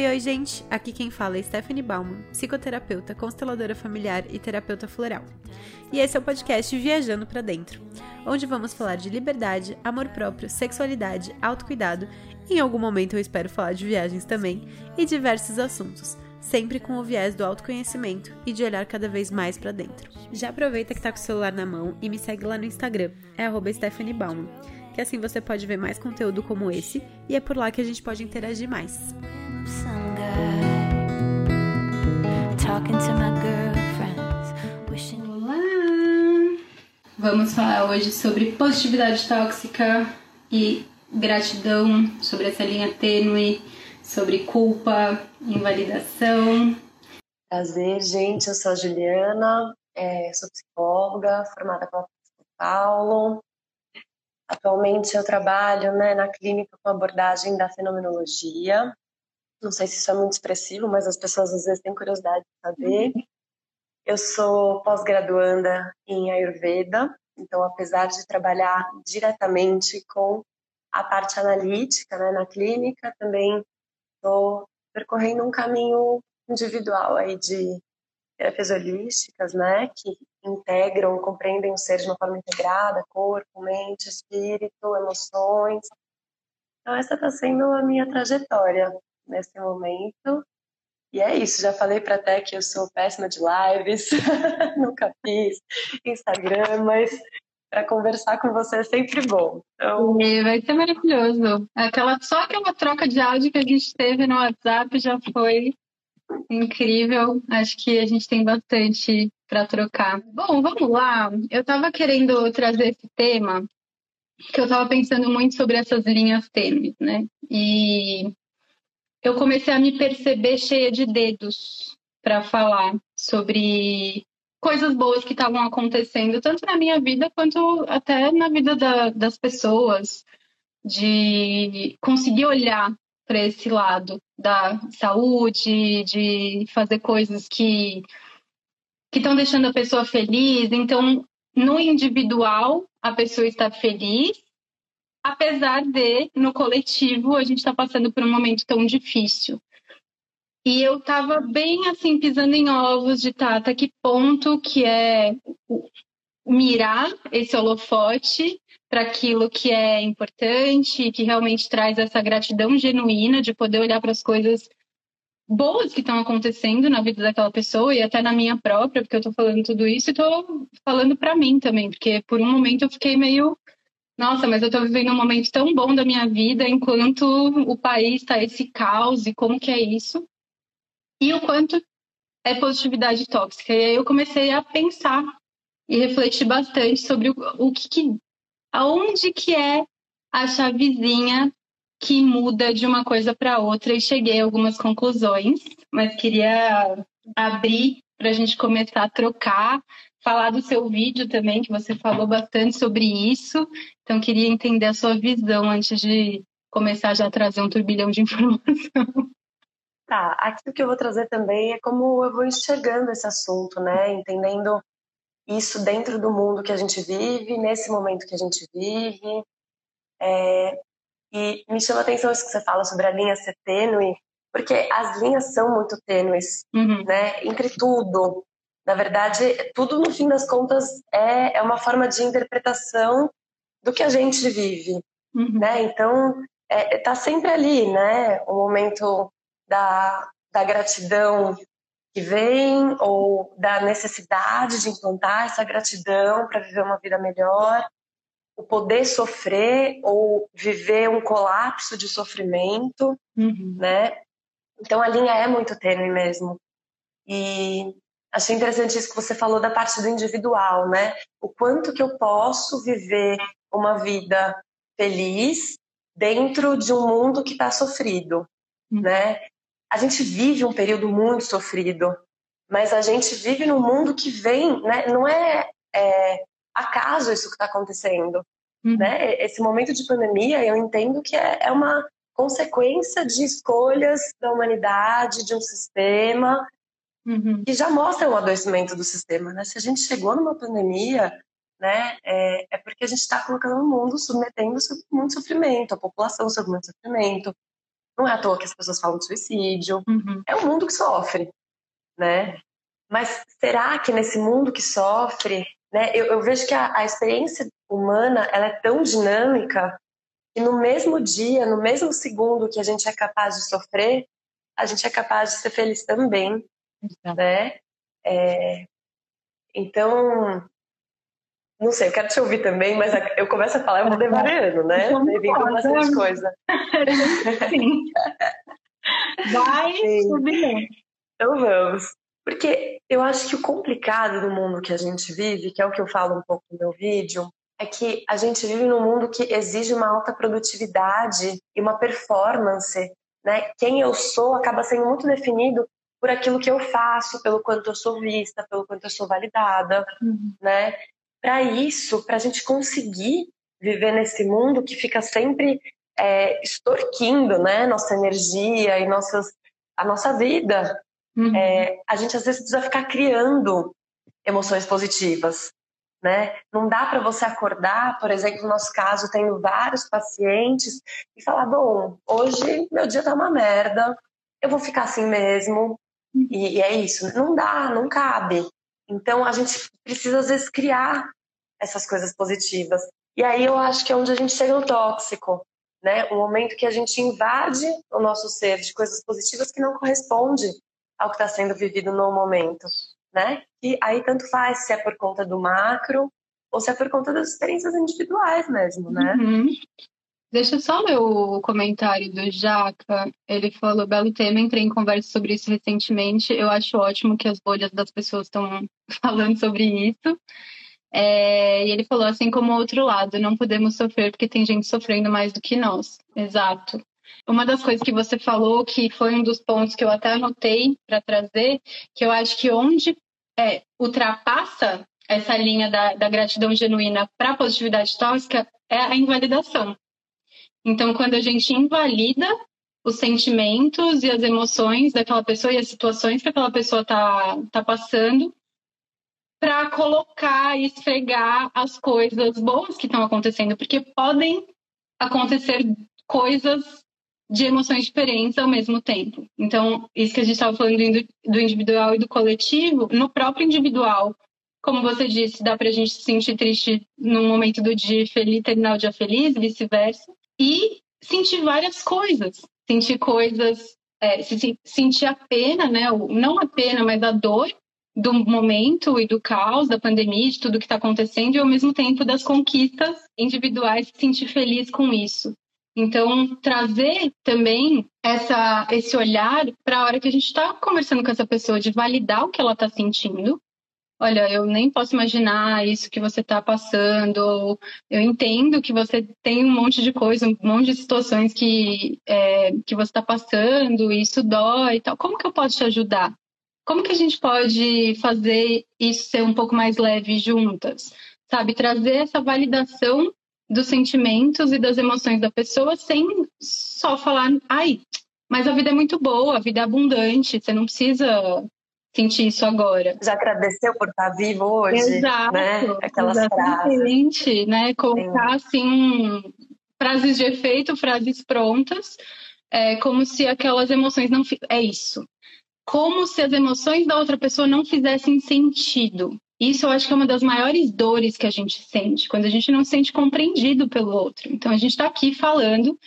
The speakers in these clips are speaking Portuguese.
Oi, oi, gente! Aqui quem fala é Stephanie Bauman, psicoterapeuta, consteladora familiar e terapeuta floral. E esse é o podcast Viajando para Dentro, onde vamos falar de liberdade, amor próprio, sexualidade, autocuidado, em algum momento eu espero falar de viagens também, e diversos assuntos, sempre com o viés do autoconhecimento e de olhar cada vez mais para dentro. Já aproveita que tá com o celular na mão e me segue lá no Instagram, é Stephanie Bauman, que assim você pode ver mais conteúdo como esse, e é por lá que a gente pode interagir mais. Olá! Vamos falar hoje sobre positividade tóxica e gratidão, sobre essa linha tênue, sobre culpa, invalidação. Prazer, gente. Eu sou a Juliana, é, sou psicóloga, formada pela São Paulo. Atualmente eu trabalho né, na clínica com abordagem da fenomenologia, não sei se isso é muito expressivo, mas as pessoas às vezes têm curiosidade de saber. Uhum. Eu sou pós-graduanda em Ayurveda, então apesar de trabalhar diretamente com a parte analítica né, na clínica, também estou percorrendo um caminho individual aí de terapias holísticas, né, que integram, compreendem o ser de uma forma integrada, corpo, mente, espírito, emoções. Então essa está sendo a minha trajetória nesse momento. E é isso, já falei para até que eu sou péssima de lives, nunca fiz Instagram, mas para conversar com você é sempre bom. Então... vai ser maravilhoso. Aquela, só aquela troca de áudio que a gente teve no WhatsApp já foi incrível. Acho que a gente tem bastante para trocar. Bom, vamos lá. Eu estava querendo trazer esse tema que eu estava pensando muito sobre essas linhas tênues, né? E eu comecei a me perceber cheia de dedos para falar sobre coisas boas que estavam acontecendo, tanto na minha vida quanto até na vida da, das pessoas, de conseguir olhar para esse lado da saúde, de fazer coisas que que estão deixando a pessoa feliz. Então, no individual, a pessoa está feliz apesar de, no coletivo, a gente está passando por um momento tão difícil. E eu estava bem assim, pisando em ovos de tá, até que ponto que é mirar esse holofote para aquilo que é importante, que realmente traz essa gratidão genuína de poder olhar para as coisas boas que estão acontecendo na vida daquela pessoa e até na minha própria, porque eu estou falando tudo isso e estou falando para mim também, porque por um momento eu fiquei meio nossa, mas eu estou vivendo um momento tão bom da minha vida enquanto o país está esse caos e como que é isso. E o quanto é positividade tóxica. E aí eu comecei a pensar e refletir bastante sobre o, o que, que aonde que é a chavezinha que muda de uma coisa para outra e cheguei a algumas conclusões, mas queria abrir para a gente começar a trocar falar do seu vídeo também, que você falou bastante sobre isso. Então, queria entender a sua visão antes de começar já a trazer um turbilhão de informação. Tá, aqui o que eu vou trazer também é como eu vou enxergando esse assunto, né? Entendendo isso dentro do mundo que a gente vive, nesse momento que a gente vive. É... E me chama atenção isso que você fala sobre a linha ser tênue, porque as linhas são muito tênues, uhum. né? Entre tudo, na verdade, tudo no fim das contas é, é uma forma de interpretação do que a gente vive, uhum. né? Então, é, tá sempre ali, né? O momento da, da gratidão que vem ou da necessidade de implantar essa gratidão para viver uma vida melhor, o poder sofrer ou viver um colapso de sofrimento, uhum. né? Então a linha é muito tênue mesmo. E Achei interessante isso que você falou da parte do individual, né? O quanto que eu posso viver uma vida feliz dentro de um mundo que está sofrido, hum. né? A gente vive um período muito sofrido, mas a gente vive num mundo que vem, né? Não é, é acaso isso que está acontecendo, hum. né? Esse momento de pandemia, eu entendo que é, é uma consequência de escolhas da humanidade, de um sistema uhum. que já mostra o adoecimento do sistema. Né? Se a gente chegou numa pandemia, né, é, é porque a gente está colocando o mundo, submetendo muito sofrimento, a população sob muito sofrimento. Não é à toa que as pessoas falam de suicídio. Uhum. É um mundo que sofre, né? Mas será que nesse mundo que sofre, né? Eu, eu vejo que a, a experiência humana ela é tão dinâmica que no mesmo dia, no mesmo segundo que a gente é capaz de sofrer, a gente é capaz de ser feliz também. Né? É, então, não sei, eu quero te ouvir também, mas eu começo a falar, eu vou devaneando, né? Com bastante coisa. Sim. Vai subir. Então vamos. Porque eu acho que o complicado do mundo que a gente vive, que é o que eu falo um pouco no meu vídeo, é que a gente vive num mundo que exige uma alta produtividade e uma performance, né? Quem eu sou acaba sendo muito definido por aquilo que eu faço, pelo quanto eu sou vista, pelo quanto eu sou validada, uhum. né? Para isso, para a gente conseguir viver nesse mundo que fica sempre é, extorquindo, né? Nossa energia e nossas, a nossa vida, uhum. é, a gente às vezes precisa ficar criando emoções positivas, né? Não dá para você acordar, por exemplo, no nosso caso, tendo vários pacientes e falar: bom, hoje meu dia tá uma merda, eu vou ficar assim mesmo, e, e é isso. Não dá, não cabe. Então a gente precisa às vezes criar essas coisas positivas. E aí eu acho que é onde a gente chega no tóxico, né? O momento que a gente invade o nosso ser de coisas positivas que não corresponde ao que está sendo vivido no momento, né? E aí tanto faz se é por conta do macro ou se é por conta das experiências individuais mesmo, né? Uhum. Deixa só ler o comentário do Jaca. Ele falou: belo tema, entrei em conversa sobre isso recentemente. Eu acho ótimo que as bolhas das pessoas estão falando sobre isso. É, e ele falou assim como outro lado, não podemos sofrer porque tem gente sofrendo mais do que nós. Exato. Uma das coisas que você falou, que foi um dos pontos que eu até anotei para trazer, que eu acho que onde é, ultrapassa essa linha da, da gratidão genuína para a positividade tóxica é a invalidação. Então, quando a gente invalida os sentimentos e as emoções daquela pessoa e as situações que aquela pessoa está tá passando, para colocar e esfregar as coisas boas que estão acontecendo, porque podem acontecer coisas de emoções diferentes ao mesmo tempo. Então, isso que a gente estava falando do individual e do coletivo, no próprio individual, como você disse, dá para a gente se sentir triste num momento do dia feliz, terminar o dia feliz, vice-versa e sentir várias coisas. Sentir coisas, é, se, sentir a pena, né? Não a pena, mas a dor do momento e do caos, da pandemia, de tudo que está acontecendo, e ao mesmo tempo das conquistas individuais, se sentir feliz com isso. Então, trazer também essa, esse olhar para a hora que a gente está conversando com essa pessoa, de validar o que ela está sentindo, olha, eu nem posso imaginar isso que você está passando, eu entendo que você tem um monte de coisa, um monte de situações que, é, que você está passando, e isso dói e tal. Como que eu posso te ajudar? Como que a gente pode fazer isso ser um pouco mais leve juntas? Sabe, trazer essa validação dos sentimentos e das emoções da pessoa sem só falar, ai, mas a vida é muito boa, a vida é abundante, você não precisa sentir isso agora. Já agradeceu por estar vivo hoje? Exato. Né? Aquelas exatamente, frases. né? Colocar Sim. assim frases de efeito, frases prontas, é, como se aquelas emoções não é isso. Como se as emoções da outra pessoa não fizessem sentido. Isso eu acho que é uma das maiores dores que a gente sente, quando a gente não se sente compreendido pelo outro. Então a gente está aqui falando,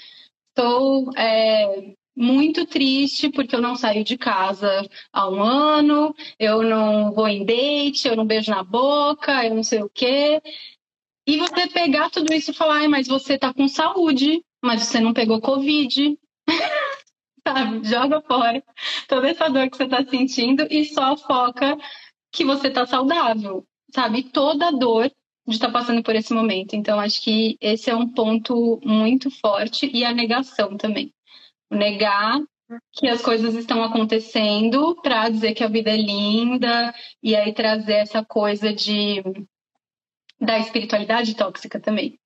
estou é, muito triste porque eu não saio de casa há um ano, eu não vou em date, eu não beijo na boca, eu não sei o quê. E você pegar tudo isso e falar, mas você tá com saúde, mas você não pegou Covid. Sabe? Joga fora toda essa dor que você tá sentindo e só foca que você tá saudável. Sabe? Toda dor de estar tá passando por esse momento. Então, acho que esse é um ponto muito forte e a negação também negar que as coisas estão acontecendo para dizer que a vida é linda e aí trazer essa coisa de da espiritualidade tóxica também,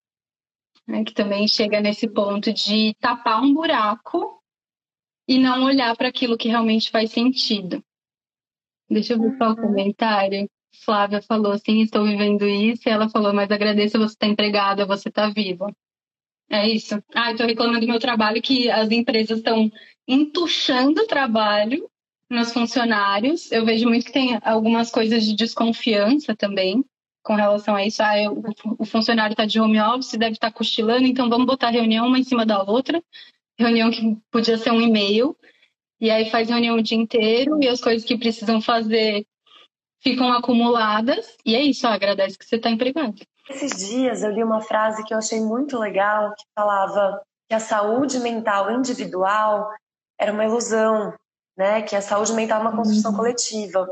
né? que também chega nesse ponto de tapar um buraco e não olhar para aquilo que realmente faz sentido. Deixa eu ver só o uhum. comentário. Flávia falou assim, estou vivendo isso, e ela falou, mas agradeço você estar tá empregada, você está viva. É isso. Ah, eu tô reclamando do meu trabalho que as empresas estão entuchando o trabalho nos funcionários. Eu vejo muito que tem algumas coisas de desconfiança também com relação a isso. Ah, eu, o funcionário está de home office, deve estar tá cochilando, então vamos botar reunião uma em cima da outra. Reunião que podia ser um e-mail. E aí faz reunião o dia inteiro e as coisas que precisam fazer ficam acumuladas. E é isso, ó, agradece que você está empregado. Esses dias eu li uma frase que eu achei muito legal, que falava que a saúde mental individual era uma ilusão, né? Que a saúde mental é uma construção uhum. coletiva.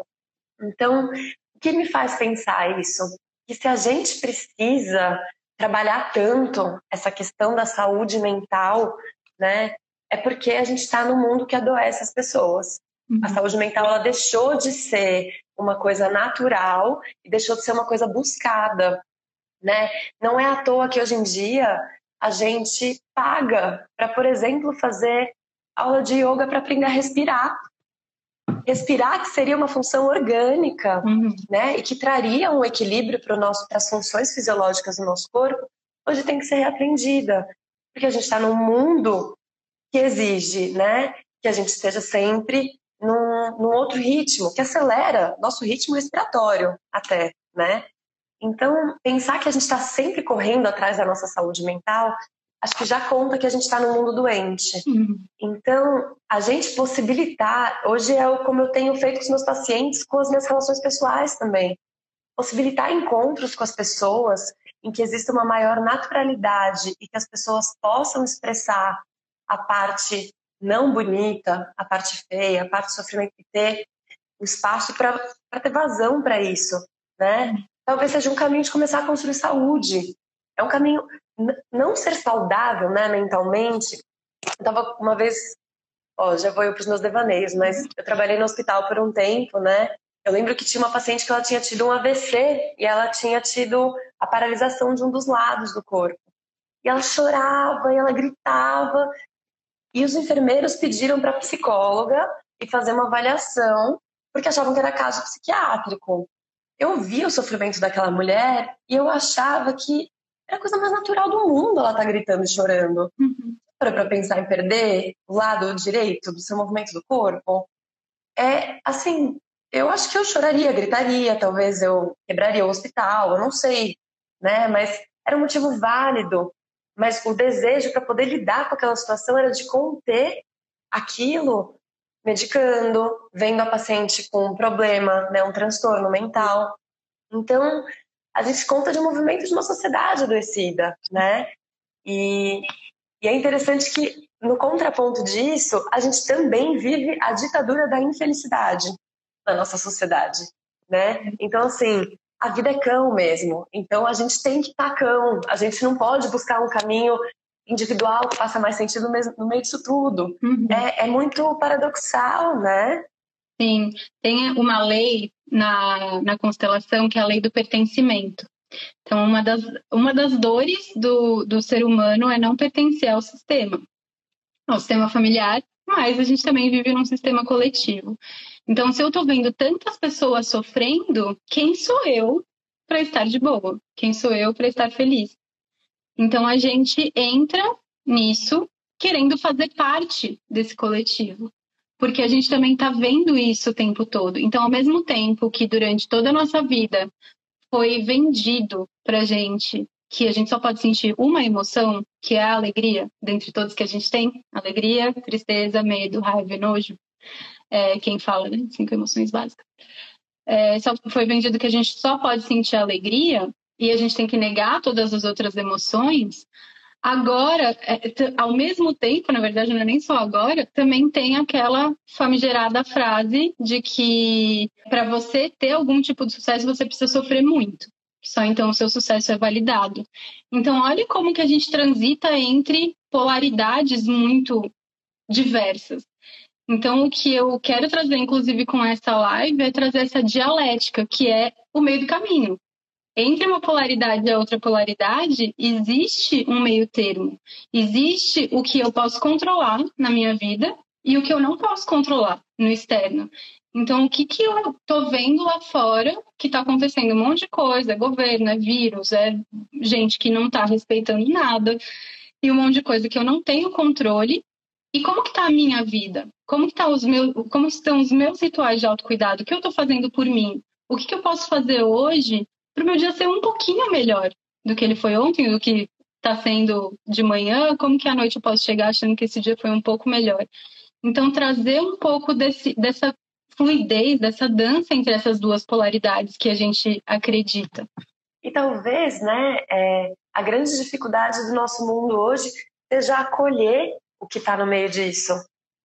Então, o que me faz pensar isso? Que se a gente precisa trabalhar tanto essa questão da saúde mental, né? É porque a gente está no mundo que adoece as pessoas. Uhum. A saúde mental ela deixou de ser uma coisa natural e deixou de ser uma coisa buscada, né? Não é à toa que hoje em dia a gente paga para, por exemplo, fazer aula de yoga para aprender a respirar. Respirar que seria uma função orgânica, uhum. né? E que traria um equilíbrio para as funções fisiológicas do nosso corpo. Hoje tem que ser reaprendida, porque a gente está num mundo que exige, né? Que a gente esteja sempre num, num outro ritmo, que acelera nosso ritmo respiratório até, né? Então, pensar que a gente está sempre correndo atrás da nossa saúde mental, acho que já conta que a gente está no mundo doente. Uhum. Então, a gente possibilitar, hoje é como eu tenho feito com os meus pacientes, com as minhas relações pessoais também. Possibilitar encontros com as pessoas em que exista uma maior naturalidade e que as pessoas possam expressar a parte não bonita, a parte feia, a parte de sofrimento e ter o espaço para ter vazão para isso, né? Talvez seja um caminho de começar a construir saúde. É um caminho não ser saudável, né, mentalmente. Eu tava uma vez, ó, já vou eu para os meus devaneios, mas eu trabalhei no hospital por um tempo, né? Eu lembro que tinha uma paciente que ela tinha tido um AVC e ela tinha tido a paralisação de um dos lados do corpo. E ela chorava, e ela gritava, e os enfermeiros pediram para a psicóloga e fazer uma avaliação, porque achavam que era caso psiquiátrico. Eu via o sofrimento daquela mulher e eu achava que era a coisa mais natural do mundo ela tá gritando e chorando. Uhum. Para pensar em perder o lado direito do seu movimento do corpo, é assim, eu acho que eu choraria, gritaria, talvez eu quebraria o hospital, eu não sei, né? Mas era um motivo válido mas o desejo para poder lidar com aquela situação era de conter aquilo, medicando, vendo a paciente com um problema, né, um transtorno mental. Então, a gente conta de um movimento de uma sociedade adoecida, né? E, e é interessante que, no contraponto disso, a gente também vive a ditadura da infelicidade na nossa sociedade, né? Então, assim, a vida é cão mesmo. Então a gente tem que estar cão. A gente não pode buscar um caminho individual que faça mais sentido no meio disso tudo. Uhum. É, é, muito paradoxal, né? Sim, tem uma lei na, na constelação que é a lei do pertencimento. Então, uma das, uma das dores do, do ser humano é não pertencer ao sistema, ao sistema familiar, mas a gente também vive num sistema coletivo. Então, se eu estou vendo tantas pessoas sofrendo, quem sou eu para estar de boa? Quem sou eu para estar feliz? Então, a gente entra nisso querendo fazer parte desse coletivo, porque a gente também está vendo isso o tempo todo. Então, ao mesmo tempo que durante toda a nossa vida foi vendido para gente que a gente só pode sentir uma emoção, que é a alegria, dentre todas que a gente tem, alegria, tristeza, medo, raiva e nojo é, quem fala, né? Cinco emoções básicas. É, só foi vendido que a gente só pode sentir alegria e a gente tem que negar todas as outras emoções. Agora, é, ao mesmo tempo, na verdade, não é nem só agora, também tem aquela famigerada frase de que para você ter algum tipo de sucesso, você precisa sofrer muito. Só então o seu sucesso é validado. Então, olha como que a gente transita entre polaridades muito diversas. Então, o que eu quero trazer, inclusive, com essa live, é trazer essa dialética, que é o meio do caminho. Entre uma polaridade e a outra polaridade, existe um meio termo. Existe o que eu posso controlar na minha vida e o que eu não posso controlar no externo. Então, o que, que eu estou vendo lá fora que está acontecendo? Um monte de coisa, é governo, é vírus, é gente que não está respeitando nada. e um monte de coisa que eu não tenho controle. E como que está a minha vida? Como, que tá os meus, como estão os meus rituais de autocuidado? O que eu estou fazendo por mim? O que, que eu posso fazer hoje para o meu dia ser um pouquinho melhor do que ele foi ontem, do que está sendo de manhã? Como que à noite eu posso chegar achando que esse dia foi um pouco melhor? Então, trazer um pouco desse, dessa fluidez, dessa dança entre essas duas polaridades que a gente acredita. E talvez, né, é, a grande dificuldade do nosso mundo hoje seja acolher o que está no meio disso,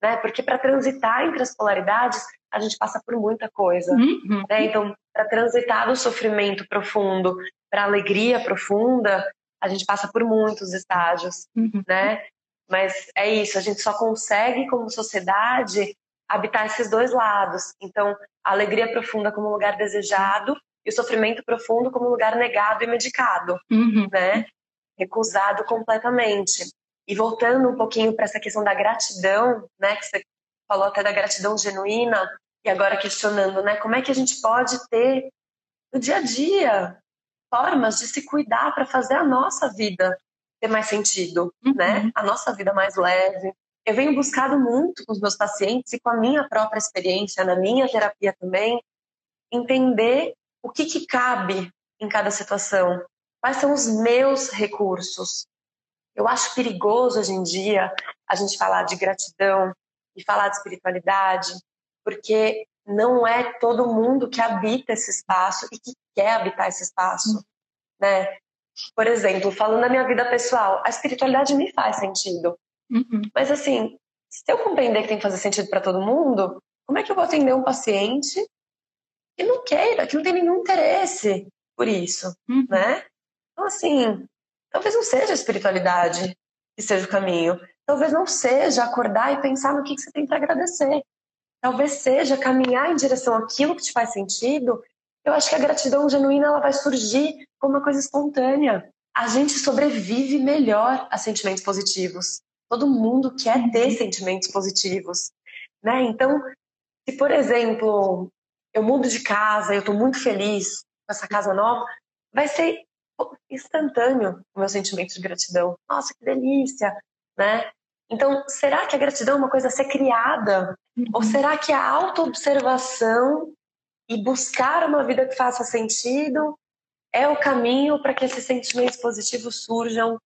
né? Porque para transitar entre as polaridades, a gente passa por muita coisa, uhum. né? Então, para transitar do sofrimento profundo para a alegria profunda, a gente passa por muitos estágios, uhum. né? Mas é isso, a gente só consegue, como sociedade, habitar esses dois lados. Então, a alegria profunda como lugar desejado e o sofrimento profundo como lugar negado e medicado, uhum. né? Recusado completamente. E voltando um pouquinho para essa questão da gratidão, né? Que você falou até da gratidão genuína e agora questionando, né? Como é que a gente pode ter no dia a dia formas de se cuidar para fazer a nossa vida ter mais sentido, uhum. né? A nossa vida mais leve, eu venho buscado muito com os meus pacientes e com a minha própria experiência, na minha terapia também, entender o que, que cabe em cada situação, quais são os meus recursos. Eu acho perigoso hoje em dia a gente falar de gratidão e falar de espiritualidade, porque não é todo mundo que habita esse espaço e que quer habitar esse espaço, né? Por exemplo, falando da minha vida pessoal, a espiritualidade me faz sentido. Uhum. Mas assim, se eu compreender que tem que fazer sentido para todo mundo, como é que eu vou atender um paciente que não queira, que não tem nenhum interesse por isso, uhum. né? Então assim, talvez não seja a espiritualidade que seja o caminho. Talvez não seja acordar e pensar no que, que você tem para agradecer. Talvez seja caminhar em direção àquilo que te faz sentido. Eu acho que a gratidão genuína ela vai surgir como uma coisa espontânea. A gente sobrevive melhor a sentimentos positivos. Todo mundo quer ter uhum. sentimentos positivos, né? Então, se por exemplo, eu mudo de casa, eu estou muito feliz com essa casa nova, vai ser instantâneo o meu sentimento de gratidão. Nossa, que delícia, né? Então, será que a gratidão é uma coisa a ser criada? Ou será que a autoobservação e buscar uma vida que faça sentido é o caminho para que esses sentimentos positivos surjam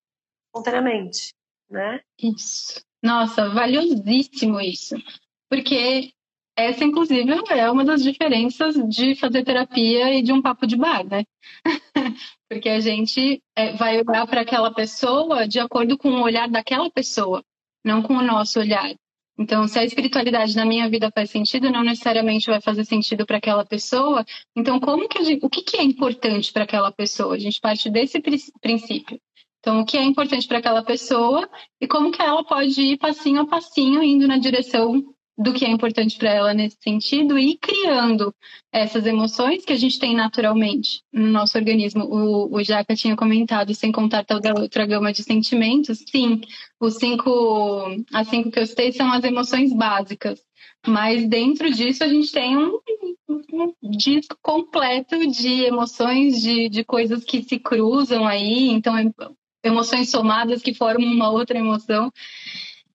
espontaneamente? né? Isso. Nossa, valiosíssimo isso. Porque essa, inclusive, é uma das diferenças de fazer terapia e de um papo de bar, né? Porque a gente é, vai olhar para aquela pessoa de acordo com o olhar daquela pessoa, não com o nosso olhar. Então, se a espiritualidade na minha vida faz sentido, não necessariamente vai fazer sentido para aquela pessoa. Então, como que gente, o que, que é importante para aquela pessoa? A gente parte desse princípio. Então, o que é importante para aquela pessoa e como que ela pode ir passinho a passinho indo na direção do que é importante para ela nesse sentido e criando essas emoções que a gente tem naturalmente no nosso organismo. O, o Jaca tinha comentado, sem contar toda a outra gama de sentimentos, sim, os cinco, as cinco que eu citei são as emoções básicas. Mas dentro disso a gente tem um, um disco completo de emoções, de, de coisas que se cruzam aí. Então, emoções somadas que formam uma outra emoção.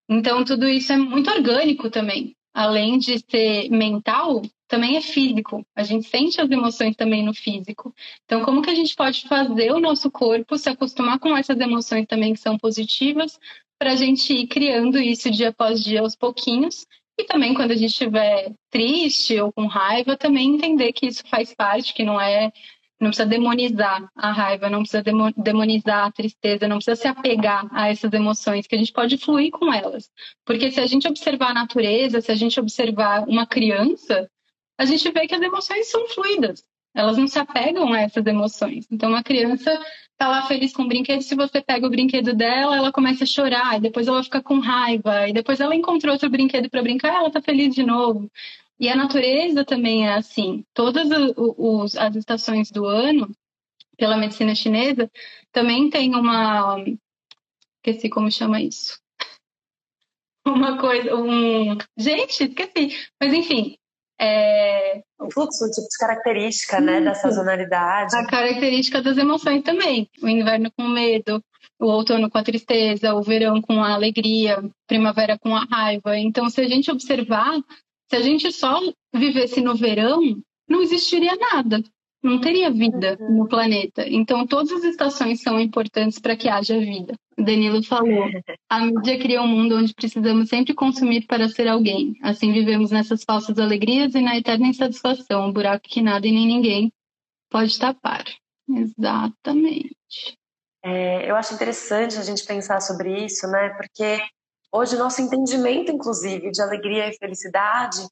Então, tudo isso é muito orgânico também. Além de ser mental, também é físico. A gente sente as emoções também no físico. Então, como que a gente pode fazer o nosso corpo se acostumar com essas emoções também que são positivas, para a gente ir criando isso dia após dia aos pouquinhos? E também, quando a gente estiver triste ou com raiva, também entender que isso faz parte, que não é não precisa demonizar a raiva, não precisa demonizar a tristeza, não precisa se apegar a essas emoções, que a gente pode fluir com elas. Porque se a gente observar a natureza, se a gente observar uma criança, a gente vê que as emoções são fluidas. Elas não se apegam a essas emoções. Então, uma criança está lá feliz com o brinquedo, se você pega o brinquedo dela, ela começa a chorar, e depois ela fica com raiva, e depois ela encontrou outro brinquedo para brincar, ela está feliz de novo. E a natureza também é assim. Todas os, as estações do ano, pela medicina chinesa, também tem uma. Esqueci como chama isso. Uma coisa. Um... Gente, esqueci. Mas enfim, É... O fluxo, o tipo de característica, né, da sazonalidade. A característica das emoções também. O inverno com medo, o outono com a tristeza, o verão com a alegria, primavera com a raiva. Então, se a gente observar, se a gente só vivesse no verão, não existiria nada não teria vida uhum. no planeta. Então, todas as estações são importantes para que haja vida. O Danilo falou: a mídia cria um mundo onde precisamos sempre consumir para ser alguém. Assim vivemos nessas falsas alegrias e na eterna insatisfação, um buraco que nada e nem ninguém pode tapar. Exatamente. É, eu acho interessante a gente pensar sobre isso, né? Porque hoje nosso entendimento, inclusive, de alegria e felicidade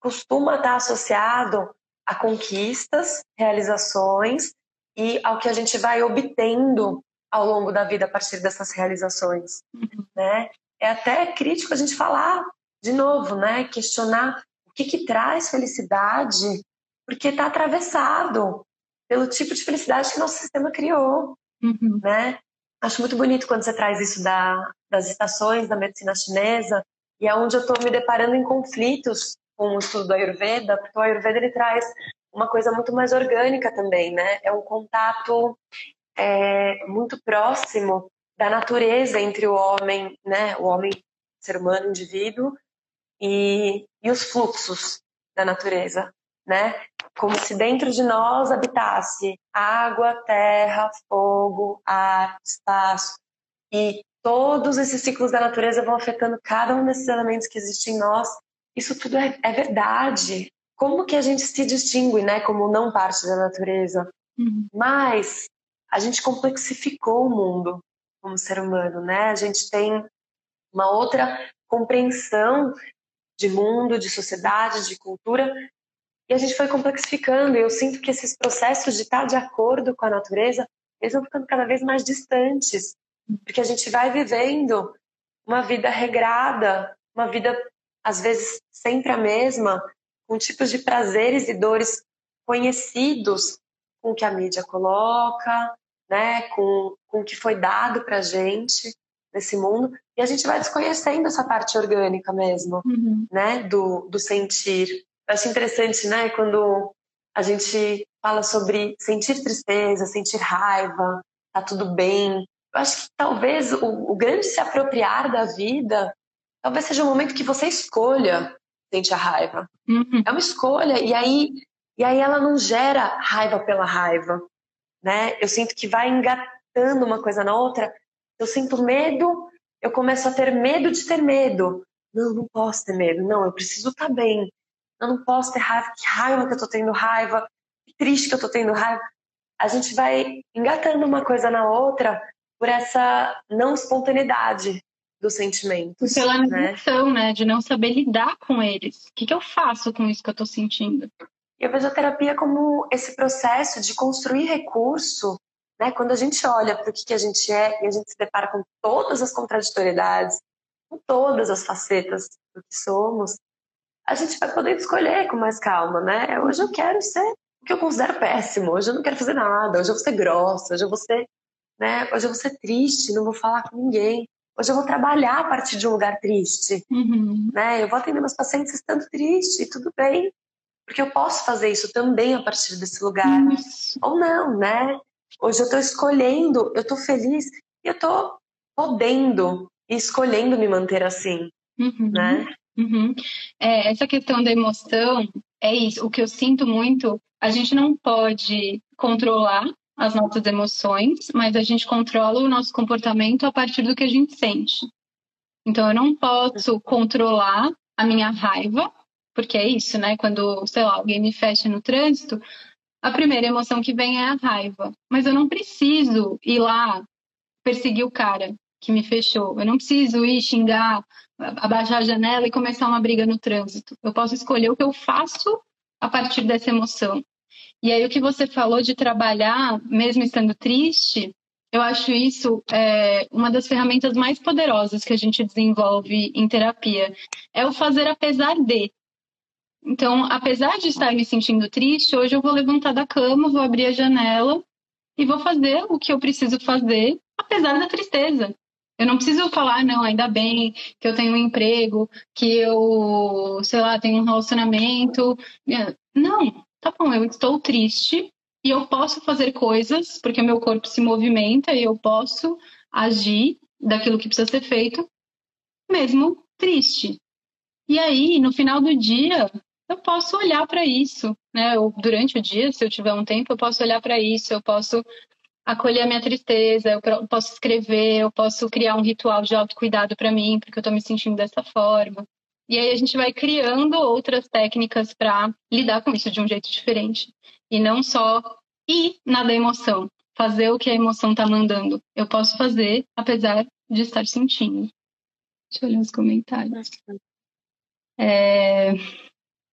costuma estar associado a conquistas, realizações e ao que a gente vai obtendo ao longo da vida a partir dessas realizações, uhum. né? É até crítico a gente falar de novo, né? Questionar o que, que traz felicidade, porque está atravessado pelo tipo de felicidade que nosso sistema criou, uhum. né? Acho muito bonito quando você traz isso da, das estações da medicina chinesa e é onde eu estou me deparando em conflitos com o estudo do Ayurveda, porque o Ayurveda ele traz uma coisa muito mais orgânica também, né? É um contato é, muito próximo da natureza entre o homem, né? O homem, ser humano, indivíduo, e, e os fluxos da natureza, né? Como se dentro de nós habitasse água, terra, fogo, ar, espaço. E todos esses ciclos da natureza vão afetando cada um desses elementos que existem em nós isso tudo é, é verdade. Como que a gente se distingue, né, como não parte da natureza? Uhum. Mas a gente complexificou o mundo como ser humano, né? A gente tem uma outra compreensão de mundo, de sociedade, de cultura, e a gente foi complexificando. E eu sinto que esses processos de estar de acordo com a natureza, eles vão ficando cada vez mais distantes, porque a gente vai vivendo uma vida regrada, uma vida às vezes sempre a mesma, com tipos de prazeres e dores conhecidos com o que a mídia coloca, né, com, com o que foi dado para gente nesse mundo, e a gente vai desconhecendo essa parte orgânica mesmo, uhum. né, do, do sentir. Eu acho interessante, né, quando a gente fala sobre sentir tristeza, sentir raiva, tá tudo bem. Eu acho que talvez o, o grande se apropriar da vida talvez seja um momento que você escolha sentir a raiva. Uhum. É uma escolha e aí e aí ela não gera raiva pela raiva, né? Eu sinto que vai engatando uma coisa na outra. Eu sinto medo, eu começo a ter medo de ter medo. Não, não posso ter medo. Não, eu preciso estar tá bem. Eu não posso ter raiva. Que raiva que eu tô tendo raiva. Que triste que eu tô tendo raiva. A gente vai engatando uma coisa na outra por essa não espontaneidade dos sentimentos. Pela negação, né? né? De não saber lidar com eles. O que, que eu faço com isso que eu estou sentindo? Eu vejo a terapia como esse processo de construir recurso, né? Quando a gente olha para o que, que a gente é e a gente se depara com todas as contraditoriedades, com todas as facetas do que somos, a gente vai poder escolher com mais calma, né? Hoje eu quero ser o que eu considero péssimo, hoje eu não quero fazer nada, hoje eu vou ser grossa, hoje eu vou ser, né? Hoje eu vou ser triste, não vou falar com ninguém. Hoje eu vou trabalhar a partir de um lugar triste, uhum. né? Eu vou atender meus pacientes estando triste, tudo bem, porque eu posso fazer isso também a partir desse lugar, isso. ou não, né? Hoje eu estou escolhendo, eu estou feliz e eu estou podendo e escolhendo me manter assim, uhum. né? Uhum. É, essa questão da emoção é isso. O que eu sinto muito, a gente não pode controlar as nossas emoções, mas a gente controla o nosso comportamento a partir do que a gente sente. Então eu não posso controlar a minha raiva, porque é isso, né? Quando, sei lá, alguém me fecha no trânsito, a primeira emoção que vem é a raiva. Mas eu não preciso ir lá perseguir o cara que me fechou. Eu não preciso ir xingar, abaixar a janela e começar uma briga no trânsito. Eu posso escolher o que eu faço a partir dessa emoção. E aí o que você falou de trabalhar, mesmo estando triste, eu acho isso é, uma das ferramentas mais poderosas que a gente desenvolve em terapia. É o fazer apesar de. Então, apesar de estar me sentindo triste, hoje eu vou levantar da cama, vou abrir a janela e vou fazer o que eu preciso fazer, apesar da tristeza. Eu não preciso falar, não, ainda bem que eu tenho um emprego, que eu, sei lá, tenho um relacionamento. Não, tá bom, eu estou triste e eu posso fazer coisas, porque meu corpo se movimenta e eu posso agir daquilo que precisa ser feito, mesmo triste. E aí, no final do dia, eu posso olhar para isso, né? Ou durante o dia, se eu tiver um tempo, eu posso olhar para isso, eu posso acolher a minha tristeza, eu posso escrever, eu posso criar um ritual de autocuidado para mim, porque eu estou me sentindo dessa forma. E aí a gente vai criando outras técnicas para lidar com isso de um jeito diferente. E não só ir na da emoção, fazer o que a emoção está mandando. Eu posso fazer apesar de estar sentindo. Deixa eu olhar os comentários. É...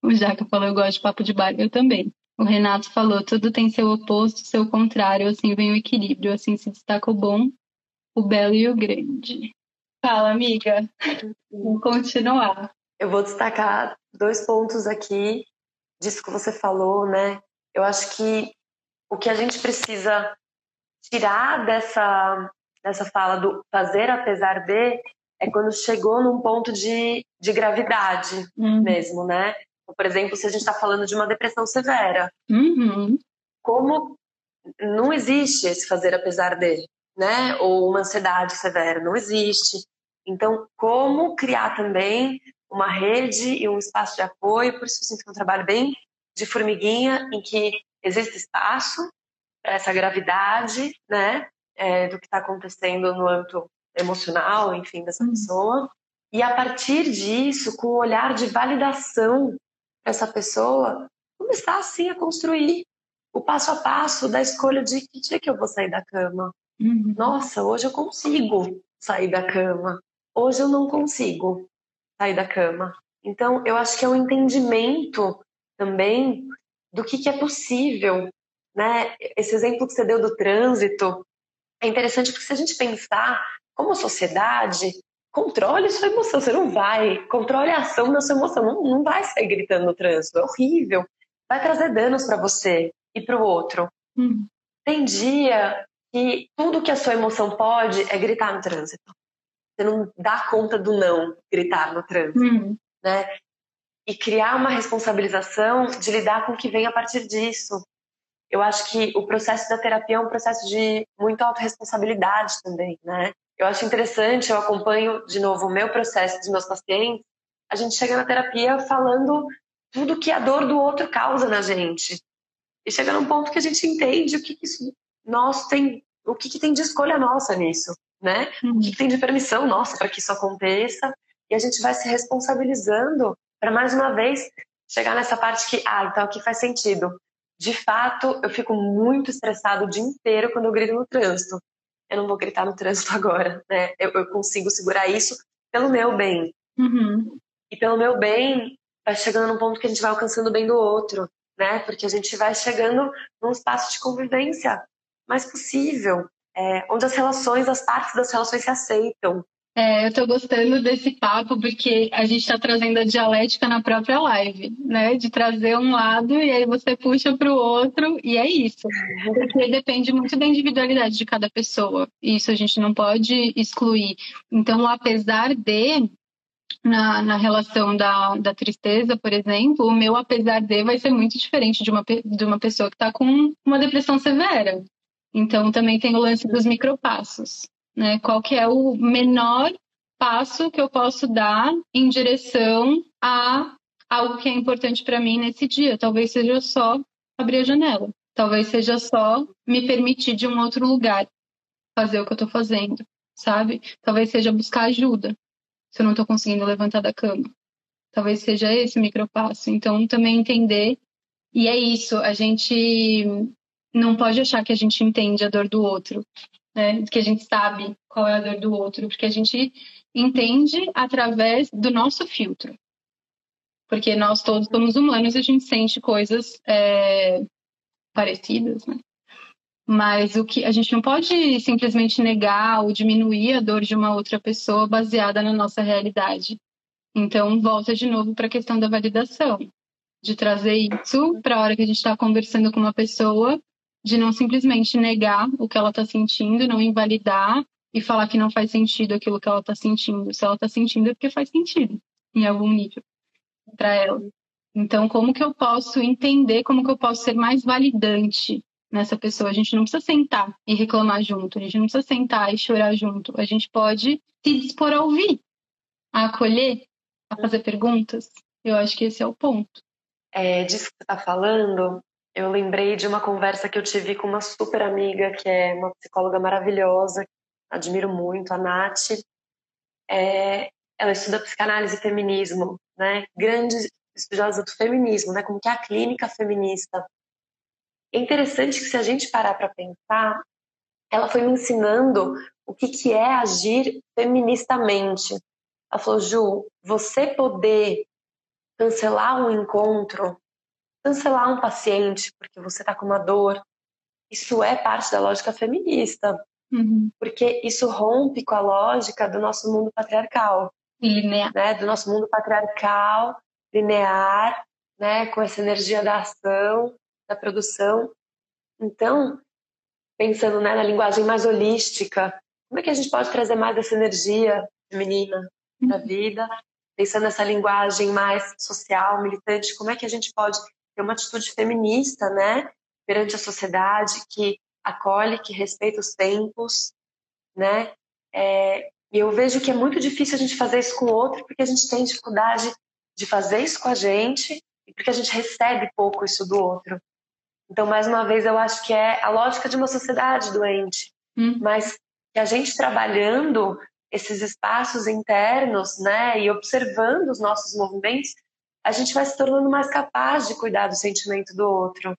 O Jaca falou, eu gosto de papo de bar. Eu também. O Renato falou, tudo tem seu oposto, seu contrário, assim vem o equilíbrio, assim se destaca o bom, o belo e o grande. Fala, amiga. Vamos continuar. Eu vou destacar dois pontos aqui disso que você falou, né? Eu acho que o que a gente precisa tirar dessa, dessa fala do fazer apesar de é quando chegou num ponto de, de gravidade uhum. mesmo, né? Por exemplo, se a gente está falando de uma depressão severa, uhum. como não existe esse fazer apesar de, né? Ou uma ansiedade severa, não existe. Então, como criar também uma rede e um espaço de apoio, por isso eu sinto que é um trabalho bem de formiguinha, em que existe espaço para essa gravidade, né? É, do que está acontecendo no âmbito emocional, enfim, dessa uhum. pessoa. E a partir disso, com o olhar de validação essa pessoa começar assim a construir o passo a passo da escolha de que dia que eu vou sair da cama. Uhum. Nossa, hoje eu consigo sair da cama. Hoje eu não consigo sair da cama. Então, eu acho que é um entendimento também do que, que é possível. Né? Esse exemplo que você deu do trânsito é interessante porque se a gente pensar como sociedade, controle sua emoção. Você não vai, controle a ação da sua emoção. Não, não vai sair gritando no trânsito, é horrível. Vai trazer danos para você e para o outro. Hum. Tem dia que tudo que a sua emoção pode é gritar no trânsito. Você não dá conta do não gritar no trânsito, hum. né? E criar uma responsabilização de lidar com o que vem a partir disso. Eu acho que o processo da terapia é um processo de muita autorresponsabilidade também, né? eu acho interessante, eu acompanho de novo o meu processo dos meus pacientes, a gente chega na terapia falando tudo que a dor do outro causa na gente. E chega num ponto que a gente entende o que, que isso nós tem, o que, que, tem de escolha nossa nisso, né? Uhum. O que, que tem de permissão nossa para que isso aconteça. E a gente vai se responsabilizando para mais uma vez chegar nessa parte que, ah, então aqui faz sentido. De fato, eu fico muito estressado o dia inteiro quando eu grito no trânsito eu não vou gritar no trânsito agora, né? Eu, eu consigo segurar isso pelo meu bem. Uhum. E pelo meu bem, vai chegando num ponto que a gente vai alcançando o bem do outro, né? Porque a gente vai chegando num espaço de convivência mais possível, é, onde as relações, as partes das relações se aceitam, é, eu estou gostando desse papo porque a gente está trazendo a dialética na própria live, né? De trazer um lado e aí você puxa para o outro e é isso. Porque depende muito da individualidade de cada pessoa. Isso a gente não pode excluir. Então, apesar de na, na relação da, da tristeza, por exemplo, o meu apesar de vai ser muito diferente de uma, de uma pessoa que está com uma depressão severa. Então, também tem o lance dos micropassos né? Qual que é o menor passo que eu posso dar em direção a algo que é importante para mim nesse dia? Talvez seja só abrir a janela. Talvez seja só me permitir de um outro lugar fazer o que eu estou fazendo, sabe? Talvez seja buscar ajuda se eu não estou conseguindo levantar da cama. Talvez seja esse o micropasso. Então, também entender. E é isso, a gente não pode achar que a gente entende a dor do outro né? Que a gente sabe qual é a dor do outro, porque a gente entende através do nosso filtro. Porque nós todos somos humanos e a gente sente coisas é, parecidas, né? Mas o que a gente não pode simplesmente negar ou diminuir a dor de uma outra pessoa baseada na nossa realidade. Então, volta de novo para a questão da validação, de trazer isso para a hora que a gente está conversando com uma pessoa de não simplesmente negar o que ela está sentindo, não invalidar e falar que não faz sentido aquilo que ela está sentindo. Se ela está sentindo é porque faz sentido em algum nível para ela. Então, como que eu posso entender, como que eu posso ser mais validante nessa pessoa? A gente não precisa sentar e reclamar junto, a gente não precisa sentar e chorar junto. A gente pode se dispor a ouvir, a acolher, a fazer perguntas. Eu acho que esse é o ponto. É, disso que você está falando, eu lembrei de uma conversa que eu tive com uma super amiga, que é uma psicóloga maravilhosa, admiro muito, a Nath. É, ela estuda psicanálise e feminismo, né? Grande estudiosa do feminismo, né? Como que é a clínica feminista. É interessante que se a gente parar para pensar, ela foi me ensinando o que, que é agir feministamente. Ela falou, Ju, você poder cancelar um encontro, cancelar um paciente porque você está com uma dor, isso é parte da lógica feminista. Uhum. Porque isso rompe com a lógica do nosso mundo patriarcal. Linear. Né? Do nosso mundo patriarcal, linear, né? com essa energia da ação, da produção. Então, pensando né, na linguagem mais holística, como é que a gente pode trazer mais essa energia feminina para a uhum. vida? Pensando nessa linguagem mais social, militante, como é que a gente pode ter uma atitude feminista, né, perante a sociedade que acolhe, que respeita os tempos, né? É, e eu vejo que é muito difícil a gente fazer isso com o outro porque a gente tem dificuldade de fazer isso com a gente e porque a gente recebe pouco isso do outro. Então, mais uma vez, eu acho que é a lógica de uma sociedade doente, hum. mas que a gente trabalhando esses espaços internos, né, e observando os nossos movimentos, a gente vai se tornando mais capaz de cuidar do sentimento do outro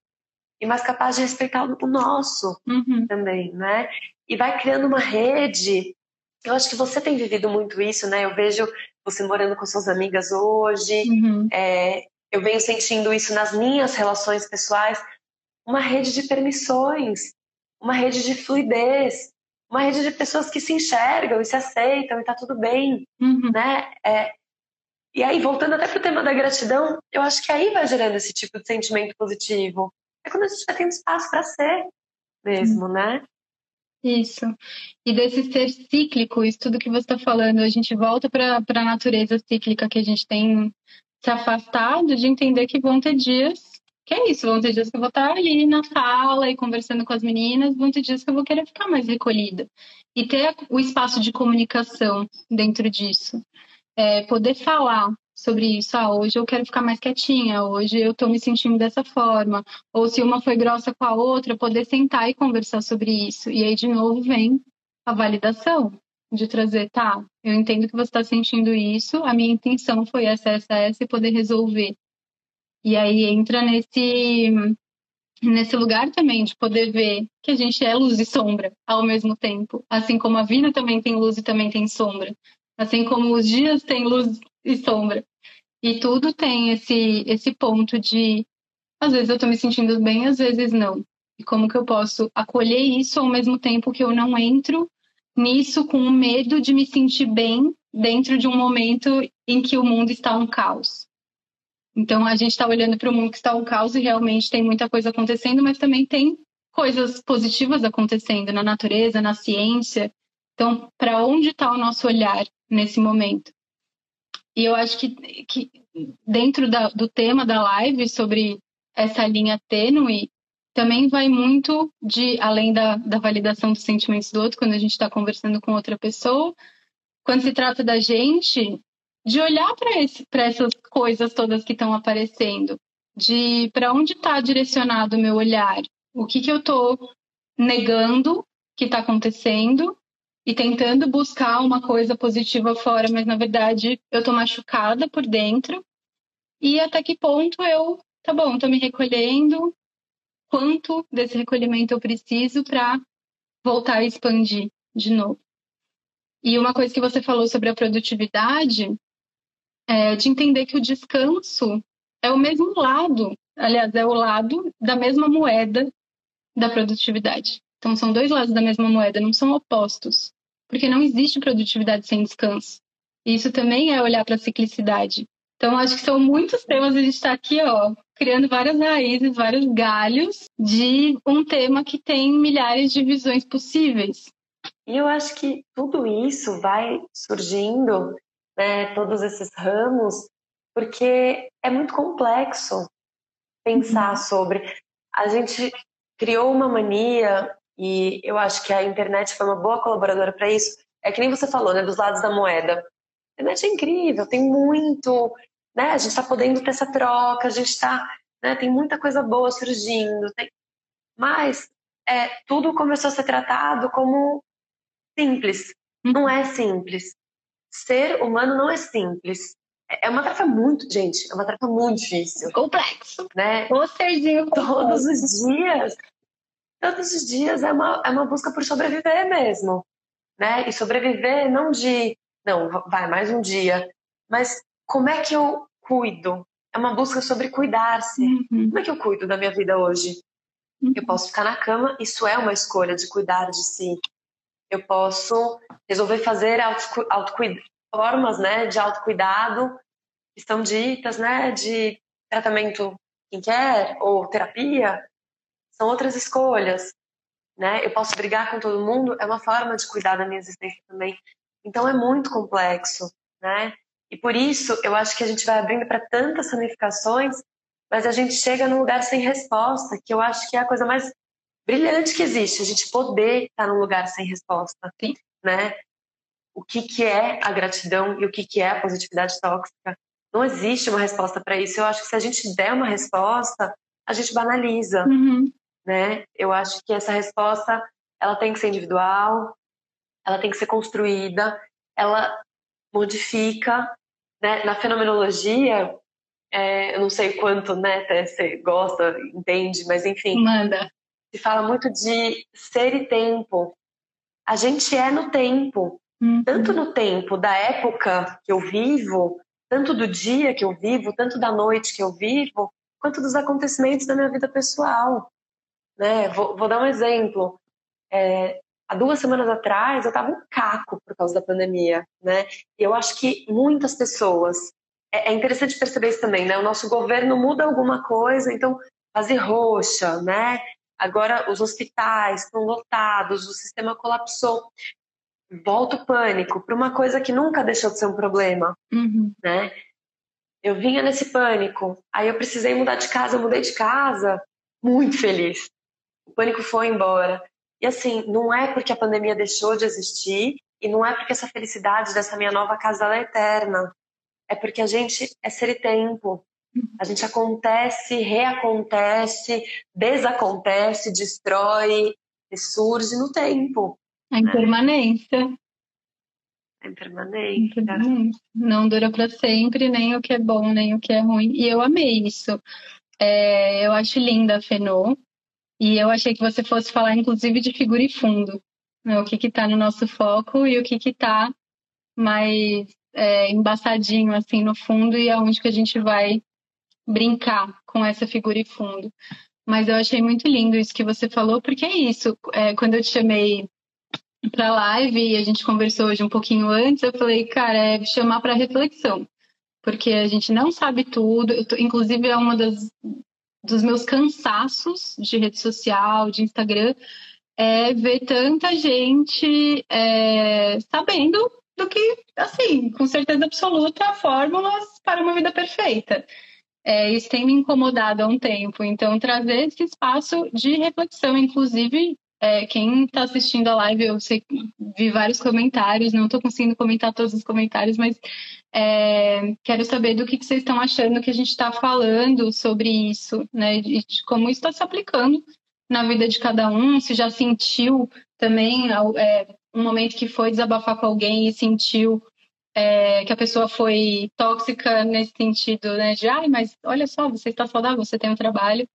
e mais capaz de respeitar o nosso uhum. também, né? E vai criando uma rede. Eu acho que você tem vivido muito isso, né? Eu vejo você morando com suas amigas hoje. Uhum. É, eu venho sentindo isso nas minhas relações pessoais. Uma rede de permissões, uma rede de fluidez, uma rede de pessoas que se enxergam e se aceitam e tá tudo bem, uhum. né? É, e aí, voltando até pro tema da gratidão, eu acho que aí vai gerando esse tipo de sentimento positivo é quando a gente vai tendo espaço para ser mesmo, hum. né? Isso. E desse ser cíclico, isso tudo que você está falando, a gente volta para a natureza cíclica que a gente tem se afastado de entender que vão ter dias que é isso, vão ter dias que eu vou estar ali na sala e conversando com as meninas, vão ter dias que eu vou querer ficar mais recolhida. E ter o espaço de comunicação dentro disso. É, poder falar sobre isso. Ah, hoje eu quero ficar mais quietinha, hoje eu estou me sentindo dessa forma. Ou se uma foi grossa com a outra, poder sentar e conversar sobre isso. E aí, de novo, vem a validação de trazer, tá, eu entendo que você está sentindo isso, a minha intenção foi essa, essa, essa, e poder resolver. E aí entra nesse nesse lugar também de poder ver que a gente é luz e sombra ao mesmo tempo, assim como a vida também tem luz e também tem sombra, assim como os dias têm luz e sombra. E tudo tem esse, esse ponto de, às vezes eu estou me sentindo bem, às vezes não. E como que eu posso acolher isso ao mesmo tempo que eu não entro nisso com o medo de me sentir bem dentro de um momento em que o mundo está um caos. Então a gente está olhando para o mundo que está um caos e realmente tem muita coisa acontecendo, mas também tem coisas positivas acontecendo na natureza, na ciência. Então, para onde está o nosso olhar nesse momento? E eu acho que, que dentro da, do tema da live sobre essa linha tênue, também vai muito de, além da, da validação dos sentimentos do outro, quando a gente está conversando com outra pessoa, quando se trata da gente, de olhar para essas coisas todas que estão aparecendo, de para onde está direcionado o meu olhar, o que, que eu estou negando que está acontecendo e tentando buscar uma coisa positiva fora, mas na verdade eu tô machucada por dentro. E até que ponto eu, tá bom, tô me recolhendo, quanto desse recolhimento eu preciso para voltar a expandir de novo. E uma coisa que você falou sobre a produtividade, é de entender que o descanso é o mesmo lado, aliás, é o lado da mesma moeda da produtividade. Então, são dois lados da mesma moeda, não são opostos porque não existe produtividade sem descanso. E isso também é olhar para a ciclicidade. Então, acho que são muitos temas, a gente está aqui, ó, criando várias raízes, vários galhos de um tema que tem milhares de visões possíveis. E eu acho que tudo isso vai surgindo, né, todos esses ramos, porque é muito complexo pensar uhum. sobre. A gente criou uma mania, e eu acho que a internet foi uma boa colaboradora para isso. É que nem você falou, né, dos lados da moeda. A internet é incrível, tem muito, né? A gente está podendo ter essa troca, a gente está, né? Tem muita coisa boa surgindo. Tem... Mas é, tudo começou a ser tratado como simples. Não é simples. Ser humano não é simples. É, é uma tarefa muito, gente, é uma tarefa muito difícil. Complexo. Né? O serzinho Todos os dias. Todos os dias é uma, é uma busca por sobreviver mesmo. Né? E sobreviver não de, não, vai mais um dia, mas como é que eu cuido? É uma busca sobre cuidar-se. Uhum. Como é que eu cuido da minha vida hoje? Uhum. Eu posso ficar na cama, isso é uma escolha de cuidar de si. Eu posso resolver fazer autocuidado, formas né, de autocuidado que estão ditas, né, de tratamento quem quer ou terapia, são outras escolhas. Né? Eu posso brigar com todo mundo, é uma forma de cuidar da minha existência também. Então é muito complexo, né? E por isso eu acho que a gente vai abrindo para tantas ramificações, mas a gente chega num lugar sem resposta, que eu acho que é a coisa mais brilhante que existe, a gente poder estar num lugar sem resposta, Sim. né? O que que é a gratidão e o que que é a positividade tóxica? Não existe uma resposta para isso. Eu acho que se a gente der uma resposta, a gente banaliza, uhum. Né? Eu acho que essa resposta ela tem que ser individual, ela tem que ser construída, ela modifica, né? Na fenomenologia, é, eu não sei quanto, né, você gosta, entende, mas enfim. Manda. Se fala muito de ser e tempo. A gente é no tempo. Uhum. Tanto no tempo da época que eu vivo, tanto do dia que eu vivo, tanto da noite que eu vivo, quanto dos acontecimentos da minha vida pessoal. Né? Vou, vou dar um exemplo. É, há duas semanas atrás eu estava um caco por causa da pandemia, né? E eu acho que muitas pessoas é, é interessante perceber isso também, né? O nosso governo muda alguma coisa, então fazer roxa, né? Agora os hospitais estão lotados, o sistema colapsou. Volta o pânico para uma coisa que nunca deixou de ser um problema, uhum. né? Eu vinha nesse pânico, aí eu precisei mudar de casa, eu mudei de casa, muito feliz. O pânico foi embora. E assim, não é porque a pandemia deixou de existir e não é porque essa felicidade dessa minha nova casa é eterna. É porque a gente é ser e tempo. A gente acontece, reacontece, desacontece, destrói, ressurge no tempo. A impermanência. A impermanência. Não dura para sempre, nem o que é bom, nem o que é ruim. E eu amei isso. É, eu acho linda a Fenô. E eu achei que você fosse falar, inclusive, de figura e fundo. Né? O que está no nosso foco e o que está mais é, embaçadinho, assim, no fundo, e aonde que a gente vai brincar com essa figura e fundo. Mas eu achei muito lindo isso que você falou, porque é isso. É, quando eu te chamei para live e a gente conversou hoje um pouquinho antes, eu falei, cara, é chamar para reflexão, porque a gente não sabe tudo. Tô, inclusive é uma das dos meus cansaços de rede social, de Instagram, é ver tanta gente é, sabendo do que, assim, com certeza absoluta, fórmulas para uma vida perfeita. É, isso tem me incomodado há um tempo. Então, trazer esse espaço de reflexão, inclusive, é, quem está assistindo a live, eu sei, vi vários comentários, não estou conseguindo comentar todos os comentários, mas é, quero saber do que, que, vocês estão achando que a gente está falando sobre isso, né? E de como isso está se aplicando na vida de cada um, se já sentiu também é, um momento que foi desabafar com alguém e sentiu é, que a pessoa foi tóxica nesse sentido, né? De, ai, mas olha só, você está saudável, você tem um trabalho.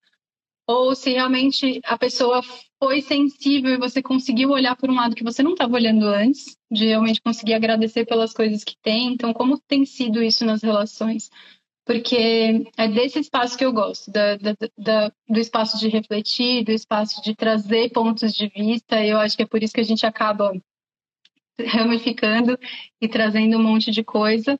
Ou se realmente a pessoa foi sensível e você conseguiu olhar por um lado que você não estava olhando antes, de realmente conseguir agradecer pelas coisas que tem. Então, como tem sido isso nas relações? Porque é desse espaço que eu gosto, da, da, da, do espaço de refletir, do espaço de trazer pontos de vista. E eu acho que é por isso que a gente acaba ramificando e trazendo um monte de coisa,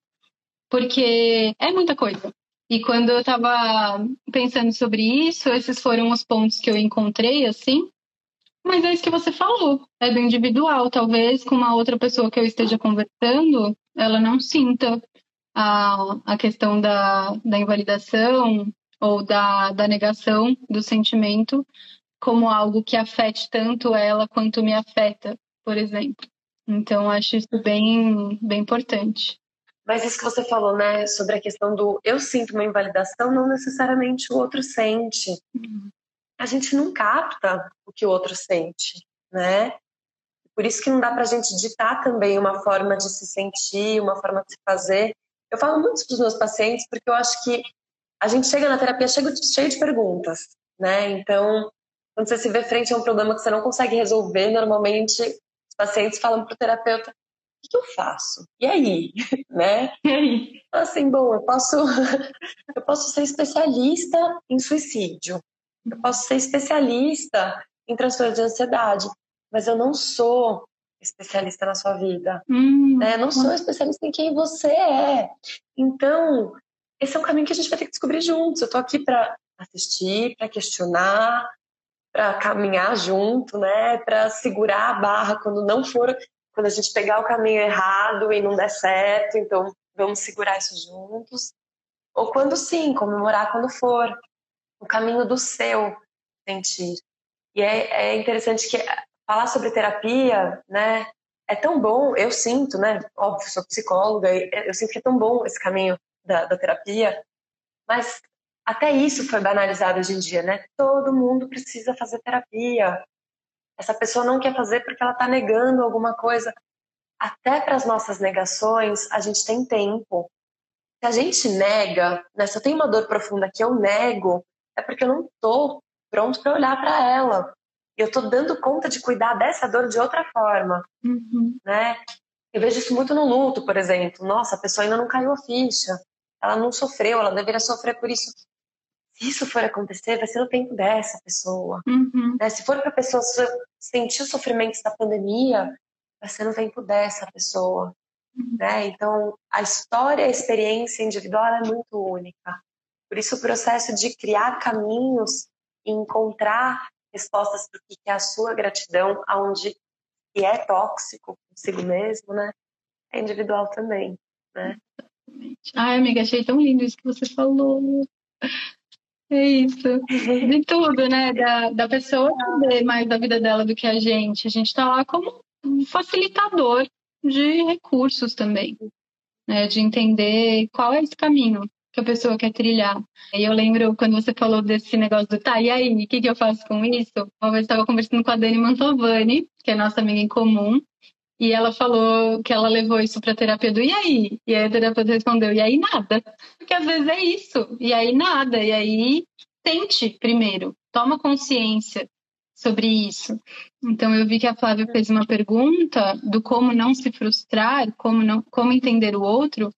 porque é muita coisa. E quando eu estava pensando sobre isso, esses foram os pontos que eu encontrei, assim, Mas é isso que você falou, é do individual. Talvez com uma outra pessoa que eu esteja conversando, ela não sinta a, a questão da, da invalidação ou da, da negação do sentimento como algo que afete tanto ela quanto me afeta, por exemplo. Então, acho isso bem, bem importante. Mas isso que você falou, né, sobre a questão do eu sinto uma invalidação, não necessariamente o outro sente. Uhum. A gente não capta o que o outro sente, né? Por isso que não dá para a gente ditar também uma forma de se sentir, uma forma de se fazer. Eu falo muito para os meus pacientes porque eu acho que a gente chega na terapia cheio de perguntas, né? Então, quando você se vê frente a um problema que você não consegue resolver, normalmente os pacientes falam para o terapeuta: o que eu faço? E aí? né? E aí? Assim, bom, eu posso, eu posso ser especialista em suicídio, eu posso ser especialista em transtorno de ansiedade, mas eu não sou especialista na sua vida. Hum, né? Eu não sou especialista em quem você é. Então, esse é um caminho que a gente vai ter que descobrir juntos. Eu estou aqui para assistir, para questionar, para caminhar junto, né? Para segurar a barra quando não for, quando a gente pegar o caminho errado e não der certo, então vamos segurar isso juntos. Ou quando sim, comemorar quando for. O caminho do seu sentir. E é, é interessante que falar sobre terapia, né? É tão bom, eu sinto, né? Óbvio, sou psicóloga, eu sinto que é tão bom esse caminho da, da terapia, mas até isso foi banalizado hoje em dia, né? Todo mundo precisa fazer terapia. Essa pessoa não quer fazer porque ela está negando alguma coisa. Até para as nossas negações, a gente tem tempo. Se a gente nega, né, se eu tenho uma dor profunda que eu nego, é porque eu não estou pronto para olhar para ela. Eu estou dando conta de cuidar dessa dor de outra forma, uhum. né? Eu vejo isso muito no luto, por exemplo. Nossa, a pessoa ainda não caiu a ficha. Ela não sofreu, ela deveria sofrer por isso se isso for acontecer, vai ser no tempo dessa pessoa. Uhum. Né? Se for para a pessoa sentir os sofrimentos da pandemia, vai ser no tempo dessa pessoa. Uhum. Né? Então, a história, a experiência individual é muito única. Por isso, o processo de criar caminhos e encontrar respostas para o que é a sua gratidão, aonde que é tóxico consigo mesmo, né? É individual também, né? Ai, amiga, achei tão lindo isso que você falou. É isso. De tudo, né? Da, da pessoa saber mais da vida dela do que a gente. A gente está lá como um facilitador de recursos também, né? De entender qual é esse caminho que a pessoa quer trilhar. E eu lembro quando você falou desse negócio do tá, e aí, o que, que eu faço com isso? Uma vez estava conversando com a Dani Mantovani, que é nossa amiga em comum, e ela falou que ela levou isso para terapia do e aí? E aí a terapeuta respondeu, e aí nada. Porque às vezes é isso, e aí nada. E aí tente primeiro, toma consciência sobre isso. Então eu vi que a Flávia fez uma pergunta do como não se frustrar, como não, como entender o outro.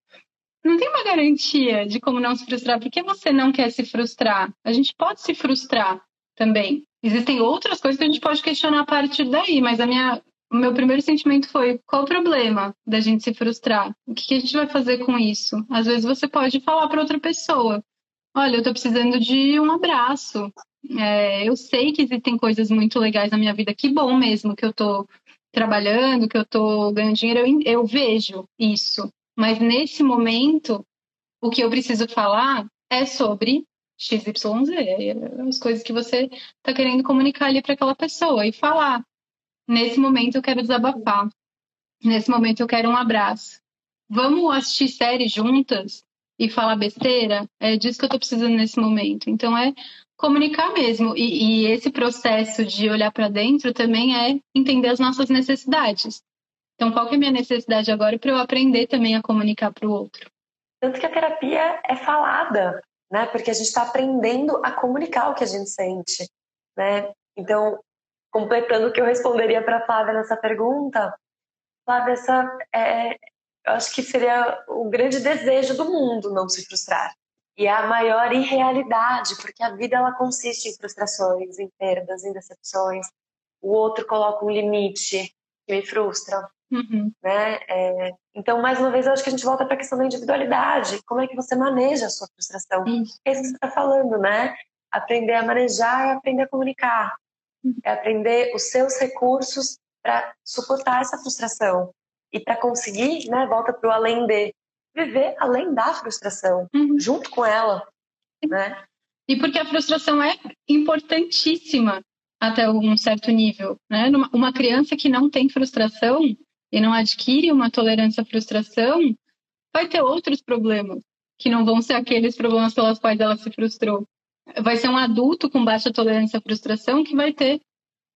Não tem uma garantia de como não se frustrar, porque você não quer se frustrar. A gente pode se frustrar também. Existem outras coisas que a gente pode questionar a partir daí, mas a minha meu primeiro sentimento foi: qual o problema da gente se frustrar? O que, a gente vai fazer com isso? Às vezes você pode falar para outra pessoa: olha, eu estou precisando de um abraço. É, eu sei que existem coisas muito legais na minha vida, que bom mesmo que eu estou trabalhando, que eu estou ganhando dinheiro, eu, eu vejo isso. Mas nesse momento, o que eu preciso falar é sobre XYZ, as coisas que você está querendo comunicar ali para aquela pessoa e falar. Nesse momento eu quero desabafar. Nesse momento eu quero um abraço. Vamos assistir série juntas e falar besteira? É disso que eu tô precisando nesse momento. Então é comunicar mesmo. E, e esse processo de olhar para dentro também é entender as nossas necessidades. Então, qual que é a minha necessidade agora para eu aprender também a comunicar para o outro? Tanto que a terapia é falada, né? Porque a gente está aprendendo a comunicar o que a gente sente, né? Então, completando o que eu responderia para a Flávia nessa pergunta, Flávia, essa é, eu acho que seria o grande desejo do mundo não se frustrar. E é a maior irrealidade, porque a vida ela consiste em frustrações, em perdas, em decepções. O outro coloca um limite que me frustra. Uhum. Né? É, então, mais uma vez, eu acho que a gente volta para a questão da individualidade. Como é que você maneja a sua frustração? Isso. É isso que você está falando, né? Aprender a manejar e aprender a comunicar. É aprender os seus recursos para suportar essa frustração e para conseguir, né, volta para o além de viver além da frustração, uhum. junto com ela, né? E porque a frustração é importantíssima até um certo nível, né? Uma criança que não tem frustração e não adquire uma tolerância à frustração vai ter outros problemas que não vão ser aqueles problemas pelos quais ela se frustrou. Vai ser um adulto com baixa tolerância à frustração que vai ter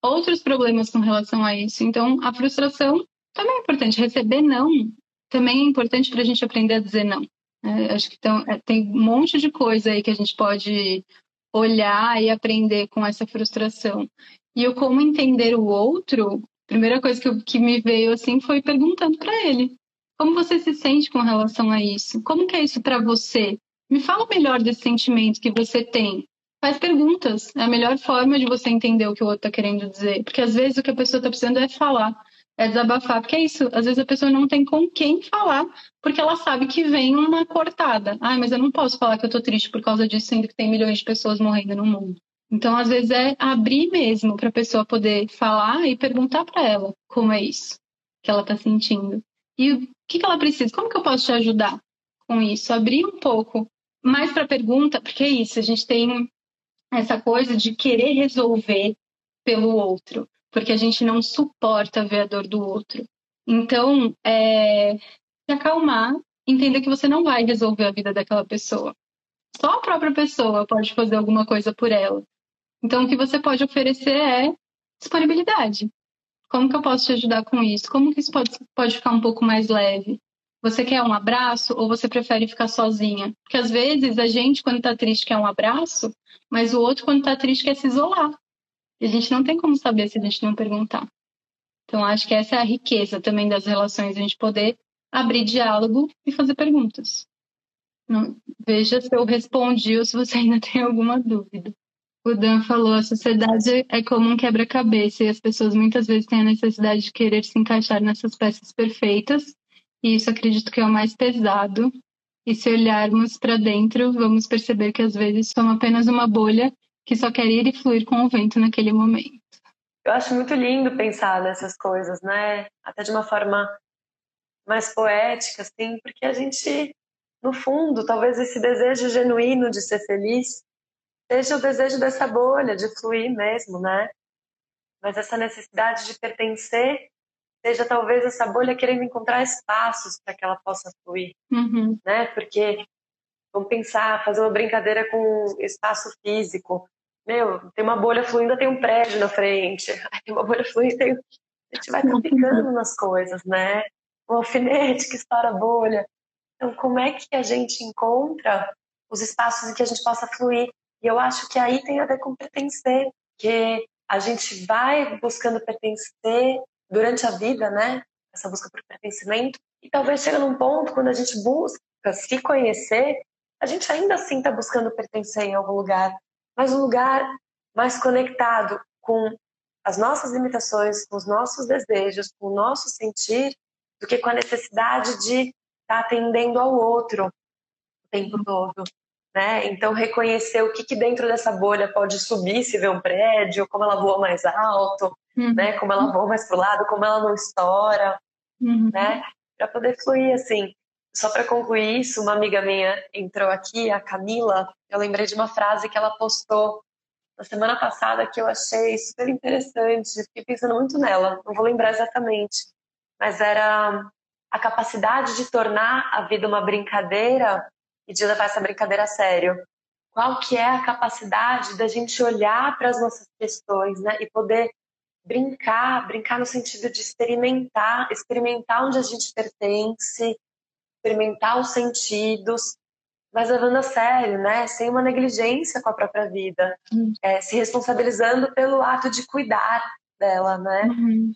outros problemas com relação a isso. Então, a frustração também é importante. Receber não também é importante para a gente aprender a dizer não. É, acho que então, é, tem um monte de coisa aí que a gente pode olhar e aprender com essa frustração. E o como entender o outro, a primeira coisa que, eu, que me veio assim foi perguntando para ele: como você se sente com relação a isso? Como que é isso para você? Me fala melhor desse sentimento que você tem. Faz perguntas. É a melhor forma de você entender o que o outro está querendo dizer. Porque às vezes o que a pessoa está precisando é falar é desabafar, porque é isso, às vezes a pessoa não tem com quem falar, porque ela sabe que vem uma cortada. Ai, mas eu não posso falar que eu tô triste por causa disso, sendo que tem milhões de pessoas morrendo no mundo. Então, às vezes é abrir mesmo para a pessoa poder falar e perguntar para ela como é isso que ela tá sentindo. E o que, que ela precisa? Como que eu posso te ajudar com isso? Abrir um pouco mais para a pergunta, porque é isso, a gente tem essa coisa de querer resolver pelo outro porque a gente não suporta ver a dor do outro. Então, é, se acalmar, entender que você não vai resolver a vida daquela pessoa. Só a própria pessoa pode fazer alguma coisa por ela. Então, o que você pode oferecer é disponibilidade. Como que eu posso te ajudar com isso? Como que isso pode, pode ficar um pouco mais leve? Você quer um abraço ou você prefere ficar sozinha? Porque às vezes a gente, quando tá triste, quer um abraço, mas o outro, quando tá triste, quer se isolar. E a gente não tem como saber se a gente não perguntar. Então, acho que essa é a riqueza também das relações, a gente poder abrir diálogo e fazer perguntas. Não, veja se eu respondi ou se você ainda tem alguma dúvida. O Dan falou: a sociedade é como um quebra-cabeça e as pessoas muitas vezes têm a necessidade de querer se encaixar nessas peças perfeitas, e isso acredito que é o mais pesado. E se olharmos para dentro, vamos perceber que às vezes somos apenas uma bolha que só quer ir e fluir com o vento naquele momento. Eu acho muito lindo pensar nessas coisas, né? Até de uma forma mais poética, assim, porque a gente, no fundo, talvez esse desejo genuíno de ser feliz seja o desejo dessa bolha, de fluir mesmo, né? Mas essa necessidade de pertencer seja talvez essa bolha querendo encontrar espaços para que ela possa fluir, uhum. né? Porque vamos pensar, fazer uma brincadeira com espaço físico meu, tem uma bolha fluindo, tem um prédio na frente. tem uma bolha fluindo, tem... a gente vai complicando nas coisas, né? Um alfinete que estoura a bolha. Então, como é que a gente encontra os espaços em que a gente possa fluir? E eu acho que aí tem a ver com pertencer, que a gente vai buscando pertencer durante a vida, né? Essa busca por pertencimento. E talvez chega num ponto, quando a gente busca se conhecer, a gente ainda assim está buscando pertencer em algum lugar mas um lugar mais conectado com as nossas limitações, com os nossos desejos, com o nosso sentir, do que com a necessidade de estar tá atendendo ao outro o tempo todo. Né? Então, reconhecer o que, que dentro dessa bolha pode subir se vê um prédio, como ela voa mais alto, uhum. né? como ela voa mais para o lado, como ela não estoura, uhum. né? para poder fluir assim. Só para concluir isso, uma amiga minha entrou aqui, a Camila. Eu lembrei de uma frase que ela postou na semana passada que eu achei super interessante. Fiquei pensando muito nela, não vou lembrar exatamente, mas era a capacidade de tornar a vida uma brincadeira e de levar essa brincadeira a sério. Qual que é a capacidade da gente olhar para as nossas questões, né, e poder brincar, brincar no sentido de experimentar, experimentar onde a gente pertence, experimentar os sentidos, mas levando a sério, né? Sem uma negligência com a própria vida, uhum. é, se responsabilizando pelo ato de cuidar dela, né? Uhum.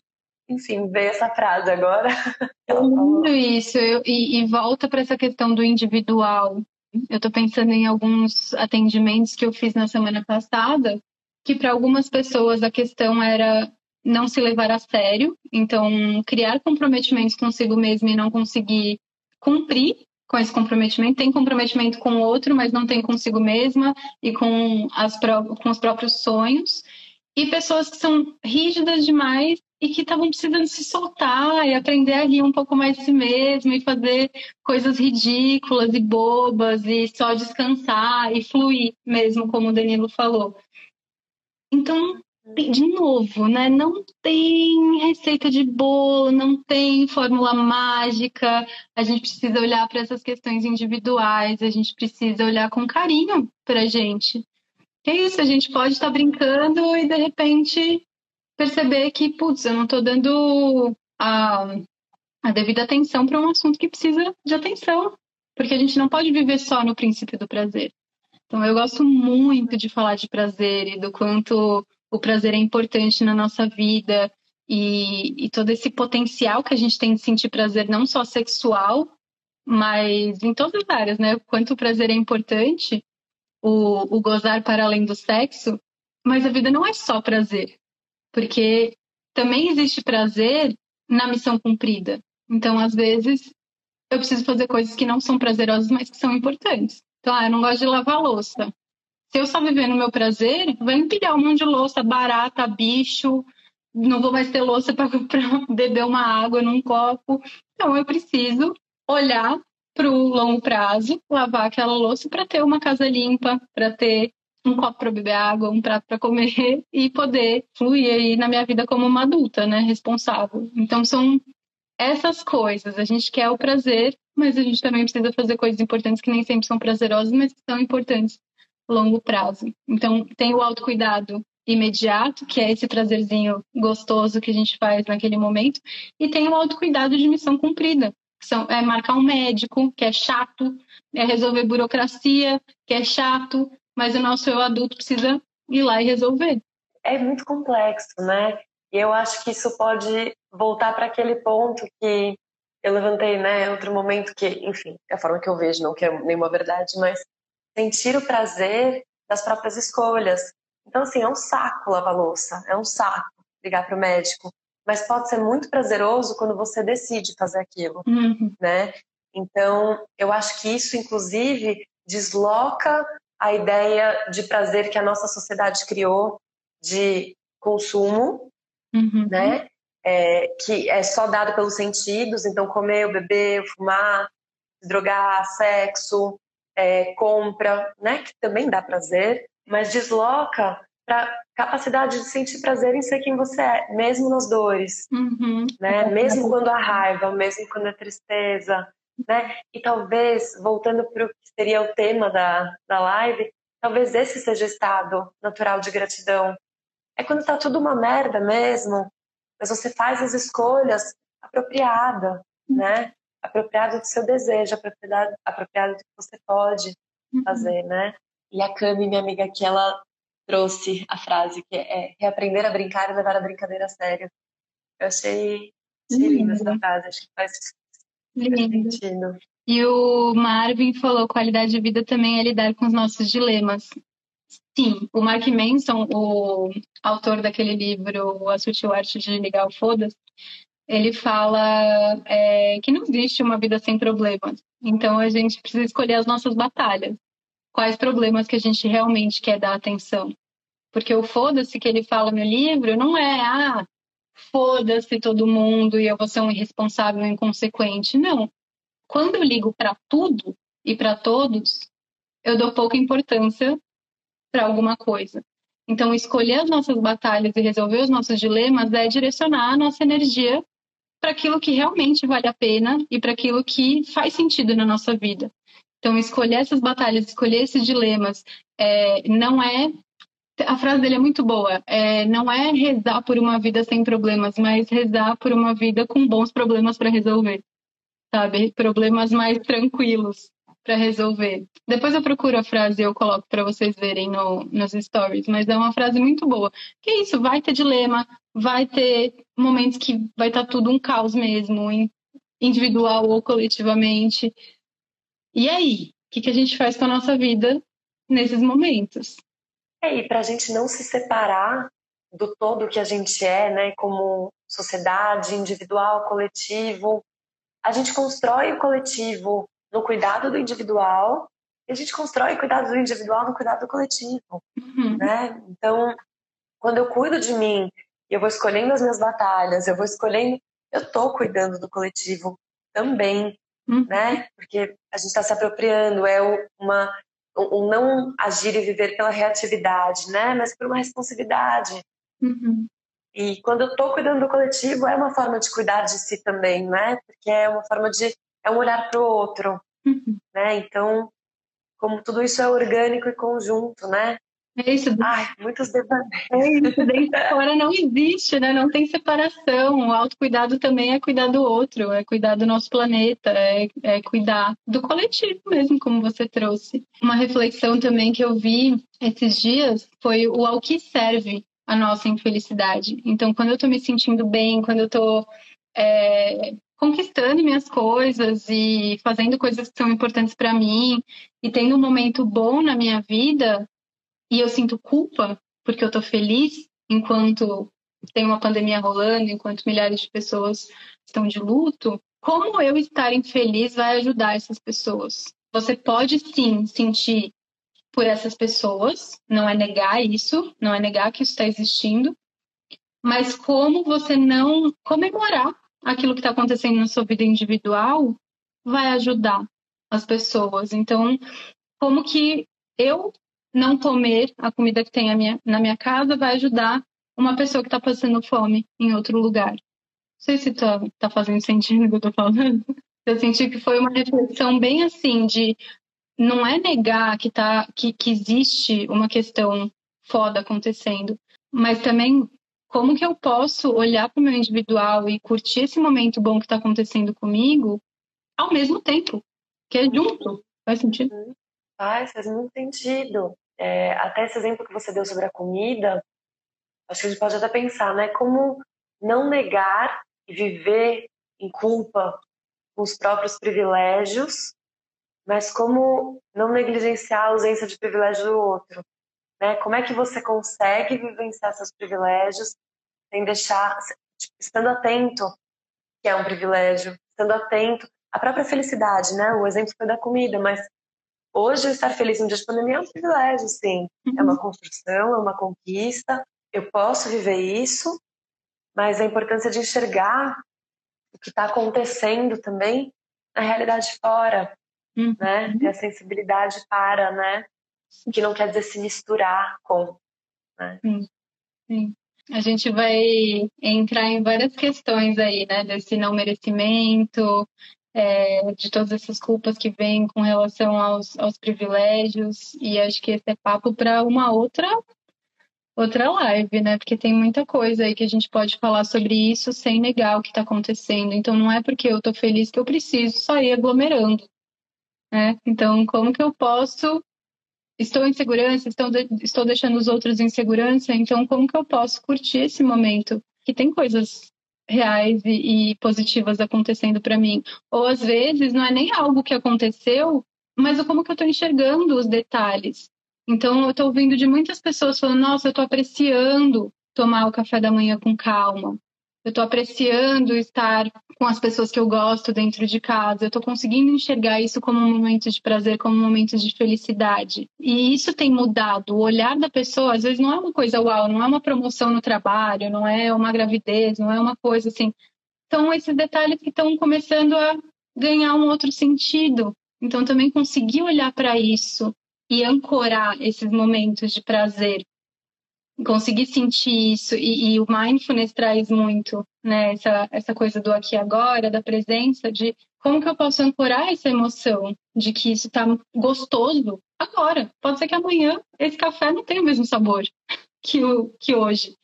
Enfim, veio essa frase agora. Lindo isso, eu, e, e volta para essa questão do individual. Eu estou pensando em alguns atendimentos que eu fiz na semana passada, que para algumas pessoas a questão era não se levar a sério, então criar comprometimentos consigo mesmo e não conseguir cumprir com esse comprometimento, tem comprometimento com o outro, mas não tem consigo mesma e com, as, com os próprios sonhos. e pessoas que são rígidas demais e que estavam precisando se soltar e aprender a rir um pouco mais de si mesmo e fazer coisas ridículas e bobas e só descansar e fluir mesmo, como o Danilo falou. Então, de novo, né? Não tem receita de bolo, não tem fórmula mágica. A gente precisa olhar para essas questões individuais, a gente precisa olhar com carinho para a gente. É isso, a gente pode estar tá brincando e de repente perceber que, putz, eu não estou dando a, a devida atenção para um assunto que precisa de atenção, porque a gente não pode viver só no princípio do prazer. Então, eu gosto muito de falar de prazer e do quanto o prazer é importante na nossa vida e, e todo esse potencial que a gente tem de sentir prazer, não só sexual, mas em todas as áreas, né? O quanto o prazer é importante o, o gozar para além do sexo, mas a vida não é só prazer, porque também existe prazer na missão cumprida. Então, às vezes, eu preciso fazer coisas que não são prazerosas, mas que são importantes. Então, ah, eu não gosto de lavar louça. Se eu só viver no meu prazer, vai empilhar um monte de louça, barata, bicho, não vou mais ter louça para beber uma água num copo. Então, eu preciso olhar para o longo prazo, lavar aquela louça para ter uma casa limpa, para ter um copo para beber água, um prato para comer e poder fluir aí na minha vida como uma adulta, né, responsável. Então são essas coisas. A gente quer o prazer, mas a gente também precisa fazer coisas importantes que nem sempre são prazerosas, mas que são importantes a longo prazo. Então tem o autocuidado imediato, que é esse prazerzinho gostoso que a gente faz naquele momento, e tem o autocuidado de missão cumprida, são, é marcar um médico, que é chato, é resolver burocracia, que é chato, mas o nosso eu adulto precisa ir lá e resolver. É muito complexo, né? E eu acho que isso pode voltar para aquele ponto que eu levantei, né, outro momento que, enfim, é a forma que eu vejo, não que é nenhuma verdade, mas sentir o prazer das próprias escolhas. Então, assim, é um saco lavar louça, é um saco ligar para o médico, mas pode ser muito prazeroso quando você decide fazer aquilo, uhum. né? Então, eu acho que isso, inclusive, desloca a ideia de prazer que a nossa sociedade criou de consumo, uhum. né? É, que é só dado pelos sentidos, então comer, beber, fumar, drogar, sexo, é, compra, né? Que também dá prazer, mas desloca para capacidade de sentir prazer em ser quem você é, mesmo nas dores, uhum. né? Mesmo quando há raiva, mesmo quando há tristeza, né? E talvez, voltando para o que seria o tema da, da live, talvez esse seja o estado natural de gratidão. É quando está tudo uma merda mesmo, mas você faz as escolhas apropriada, né? Apropriado do seu desejo, apropriado, apropriado do que você pode uhum. fazer, né? E a Cami, minha amiga aqui, ela trouxe a frase que é reaprender a brincar e levar a brincadeira a sério. Eu achei, achei linda essa frase, acho que faz, sentido. E o Marvin falou: qualidade de vida também é lidar com os nossos dilemas. Sim, o Mark Manson, o autor daquele livro A Sutil Arte de Ligar o Foda-se, ele fala é, que não existe uma vida sem problemas. Então a gente precisa escolher as nossas batalhas quais problemas que a gente realmente quer dar atenção. Porque o foda-se que ele fala no livro não é, ah, foda-se todo mundo e eu vou ser um irresponsável e inconsequente. Não. Quando eu ligo para tudo e para todos, eu dou pouca importância para alguma coisa. Então, escolher as nossas batalhas e resolver os nossos dilemas é direcionar a nossa energia para aquilo que realmente vale a pena e para aquilo que faz sentido na nossa vida. Então, escolher essas batalhas, escolher esses dilemas, é, não é. A frase dele é muito boa. É, não é rezar por uma vida sem problemas, mas rezar por uma vida com bons problemas para resolver. Sabe? Problemas mais tranquilos para resolver. Depois eu procuro a frase e eu coloco para vocês verem no, nos stories, mas é uma frase muito boa. Que é isso, vai ter dilema, vai ter momentos que vai estar tá tudo um caos mesmo, individual ou coletivamente. E aí, o que, que a gente faz com a nossa vida nesses momentos? É, e para a gente não se separar do todo que a gente é, né, como sociedade, individual, coletivo, a gente constrói o coletivo no cuidado do individual e a gente constrói o cuidado do individual no cuidado do coletivo, uhum. né? Então, quando eu cuido de mim, eu vou escolhendo as minhas batalhas, eu vou escolhendo, eu estou cuidando do coletivo também, uhum. né? Porque a gente está se apropriando, é uma um não agir e viver pela reatividade, né? Mas por uma responsividade. Uhum. E quando eu estou cuidando do coletivo, é uma forma de cuidar de si também, né? Porque é uma forma de é um olhar para o outro, uhum. né? Então, como tudo isso é orgânico e conjunto, né? É isso. Ai, muitos devaneios. É dentro e fora não existe, né? Não tem separação. O autocuidado também é cuidar do outro, é cuidar do nosso planeta, é, é cuidar do coletivo mesmo, como você trouxe. Uma reflexão também que eu vi esses dias foi o ao que serve a nossa infelicidade. Então, quando eu tô me sentindo bem, quando eu tô é, conquistando minhas coisas e fazendo coisas que são importantes para mim e tendo um momento bom na minha vida, e eu sinto culpa porque eu tô feliz enquanto tem uma pandemia rolando, enquanto milhares de pessoas estão de luto, como eu estar infeliz vai ajudar essas pessoas? Você pode sim sentir por essas pessoas, não é negar isso, não é negar que isso está existindo, mas como você não comemorar aquilo que está acontecendo na sua vida individual vai ajudar as pessoas. Então, como que eu não comer a comida que tem minha, na minha casa vai ajudar uma pessoa que está passando fome em outro lugar. Não sei se está tá fazendo sentido o que eu estou falando. Eu senti que foi uma reflexão bem assim de não é negar que, tá, que, que existe uma questão foda acontecendo, mas também como que eu posso olhar para o meu individual e curtir esse momento bom que está acontecendo comigo ao mesmo tempo, que é junto. Faz sentido? Faz, faz muito sentido é, até esse exemplo que você deu sobre a comida, acho que a gente pode até pensar, né? Como não negar e viver em culpa com os próprios privilégios, mas como não negligenciar a ausência de privilégio do outro, né? Como é que você consegue vivenciar seus privilégios sem deixar, tipo, estando atento que é um privilégio, estando atento à própria felicidade, né? O exemplo foi da comida, mas Hoje, estar feliz em dia de pandemia é um privilégio, sim. Uhum. É uma construção, é uma conquista. Eu posso viver isso, mas a importância de enxergar o que está acontecendo também na realidade fora, uhum. né? Ter a sensibilidade para, né? O que não quer dizer se misturar com, né? Sim. sim. A gente vai entrar em várias questões aí, né? Desse não merecimento, é, de todas essas culpas que vêm com relação aos, aos privilégios, e acho que esse é papo para uma outra outra live, né? Porque tem muita coisa aí que a gente pode falar sobre isso sem negar o que está acontecendo. Então não é porque eu estou feliz que eu preciso sair aglomerando, né? Então como que eu posso estou em segurança, estou, de... estou deixando os outros em segurança, então como que eu posso curtir esse momento? Que tem coisas reais e, e positivas acontecendo para mim. Ou às vezes não é nem algo que aconteceu, mas como que eu estou enxergando os detalhes. Então eu estou ouvindo de muitas pessoas falando: nossa, eu estou apreciando tomar o café da manhã com calma eu estou apreciando estar com as pessoas que eu gosto dentro de casa, eu estou conseguindo enxergar isso como um momento de prazer, como um momento de felicidade. E isso tem mudado. O olhar da pessoa, às vezes, não é uma coisa uau, não é uma promoção no trabalho, não é uma gravidez, não é uma coisa assim. São esses detalhes que estão começando a ganhar um outro sentido. Então, também conseguir olhar para isso e ancorar esses momentos de prazer conseguir sentir isso. E, e, o mindfulness traz muito né essa, essa coisa do aqui agora da presença de como que eu posso ancorar essa emoção de que isso está gostoso agora. Pode ser que amanhã esse café não tenha o mesmo sabor que o que hoje.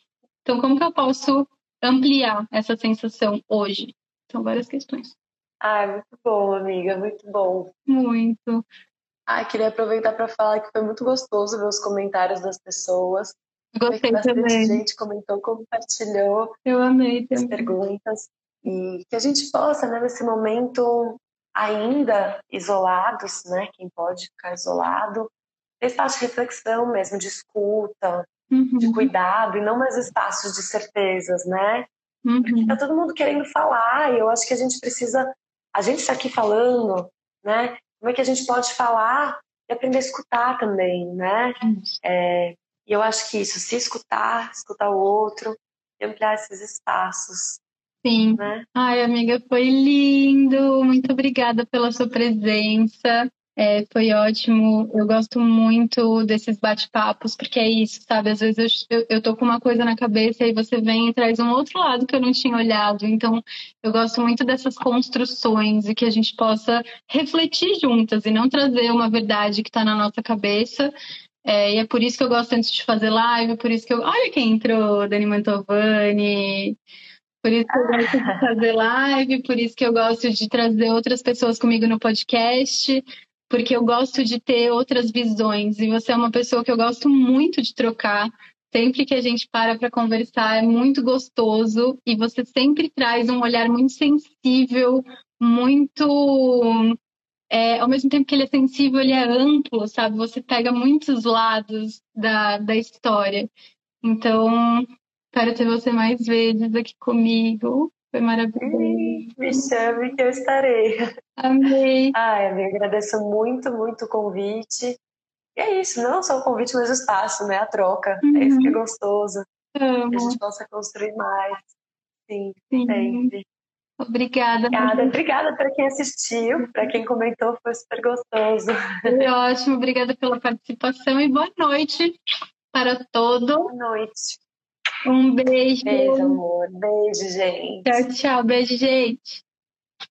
Então como que eu posso ampliar essa sensação hoje? São várias questões. Ah muito bom amiga muito bom. Muito. Ah, queria aproveitar para falar que foi muito gostoso ver os comentários das pessoas Gostei também. gente comentou, compartilhou. Eu amei também. As perguntas. E que a gente possa, né, nesse momento ainda isolados, né, quem pode ficar isolado, ter espaço de reflexão mesmo, de escuta, uhum. de cuidado, e não mais espaços de certezas, né? Uhum. Porque tá todo mundo querendo falar, e eu acho que a gente precisa, a gente está aqui falando, né? Como é que a gente pode falar e aprender a escutar também, né? É, E eu acho que isso, se escutar, escutar o outro, ampliar esses espaços. Sim. Né? Ai, amiga, foi lindo. Muito obrigada pela sua presença. É, foi ótimo. Eu gosto muito desses bate-papos, porque é isso, sabe? Às vezes eu, eu, eu, tô com uma coisa na cabeça e você vem e traz um outro lado que eu não tinha olhado. Então, eu gosto muito dessas construções e que a gente possa refletir juntas e não trazer uma verdade que está na nossa cabeça. É, e é por isso que eu gosto antes de fazer live, por isso que eu. Olha quem entrou, Dani Mantovani. Por isso que eu gosto de fazer live, por isso que eu gosto de trazer outras pessoas comigo no podcast, porque eu gosto de ter outras visões. E você é uma pessoa que eu gosto muito de trocar. Sempre que a gente para para conversar, é muito gostoso e você sempre traz um olhar muito sensível, muito. É, ao mesmo tempo que ele é sensível, ele é amplo, sabe? Você pega muitos lados da, da história. Então, espero ter você mais vezes aqui comigo. Foi maravilhoso. Me chame que eu estarei. Amei. Ai, amiga, agradeço muito, muito o convite. E é isso, não só o convite, mas o espaço, né? A troca. Uhum. É isso que é uhum. gostoso. Amo. Que a gente possa construir mais. Sim, Sim. sempre. Obrigada. Obrigada, obrigada para quem assistiu, para quem comentou, foi super gostoso. Foi ótimo, obrigada pela participação e boa noite para todos. Boa noite. Um beijo. Beijo, amor. Beijo, gente. Tchau, tchau. Beijo, gente.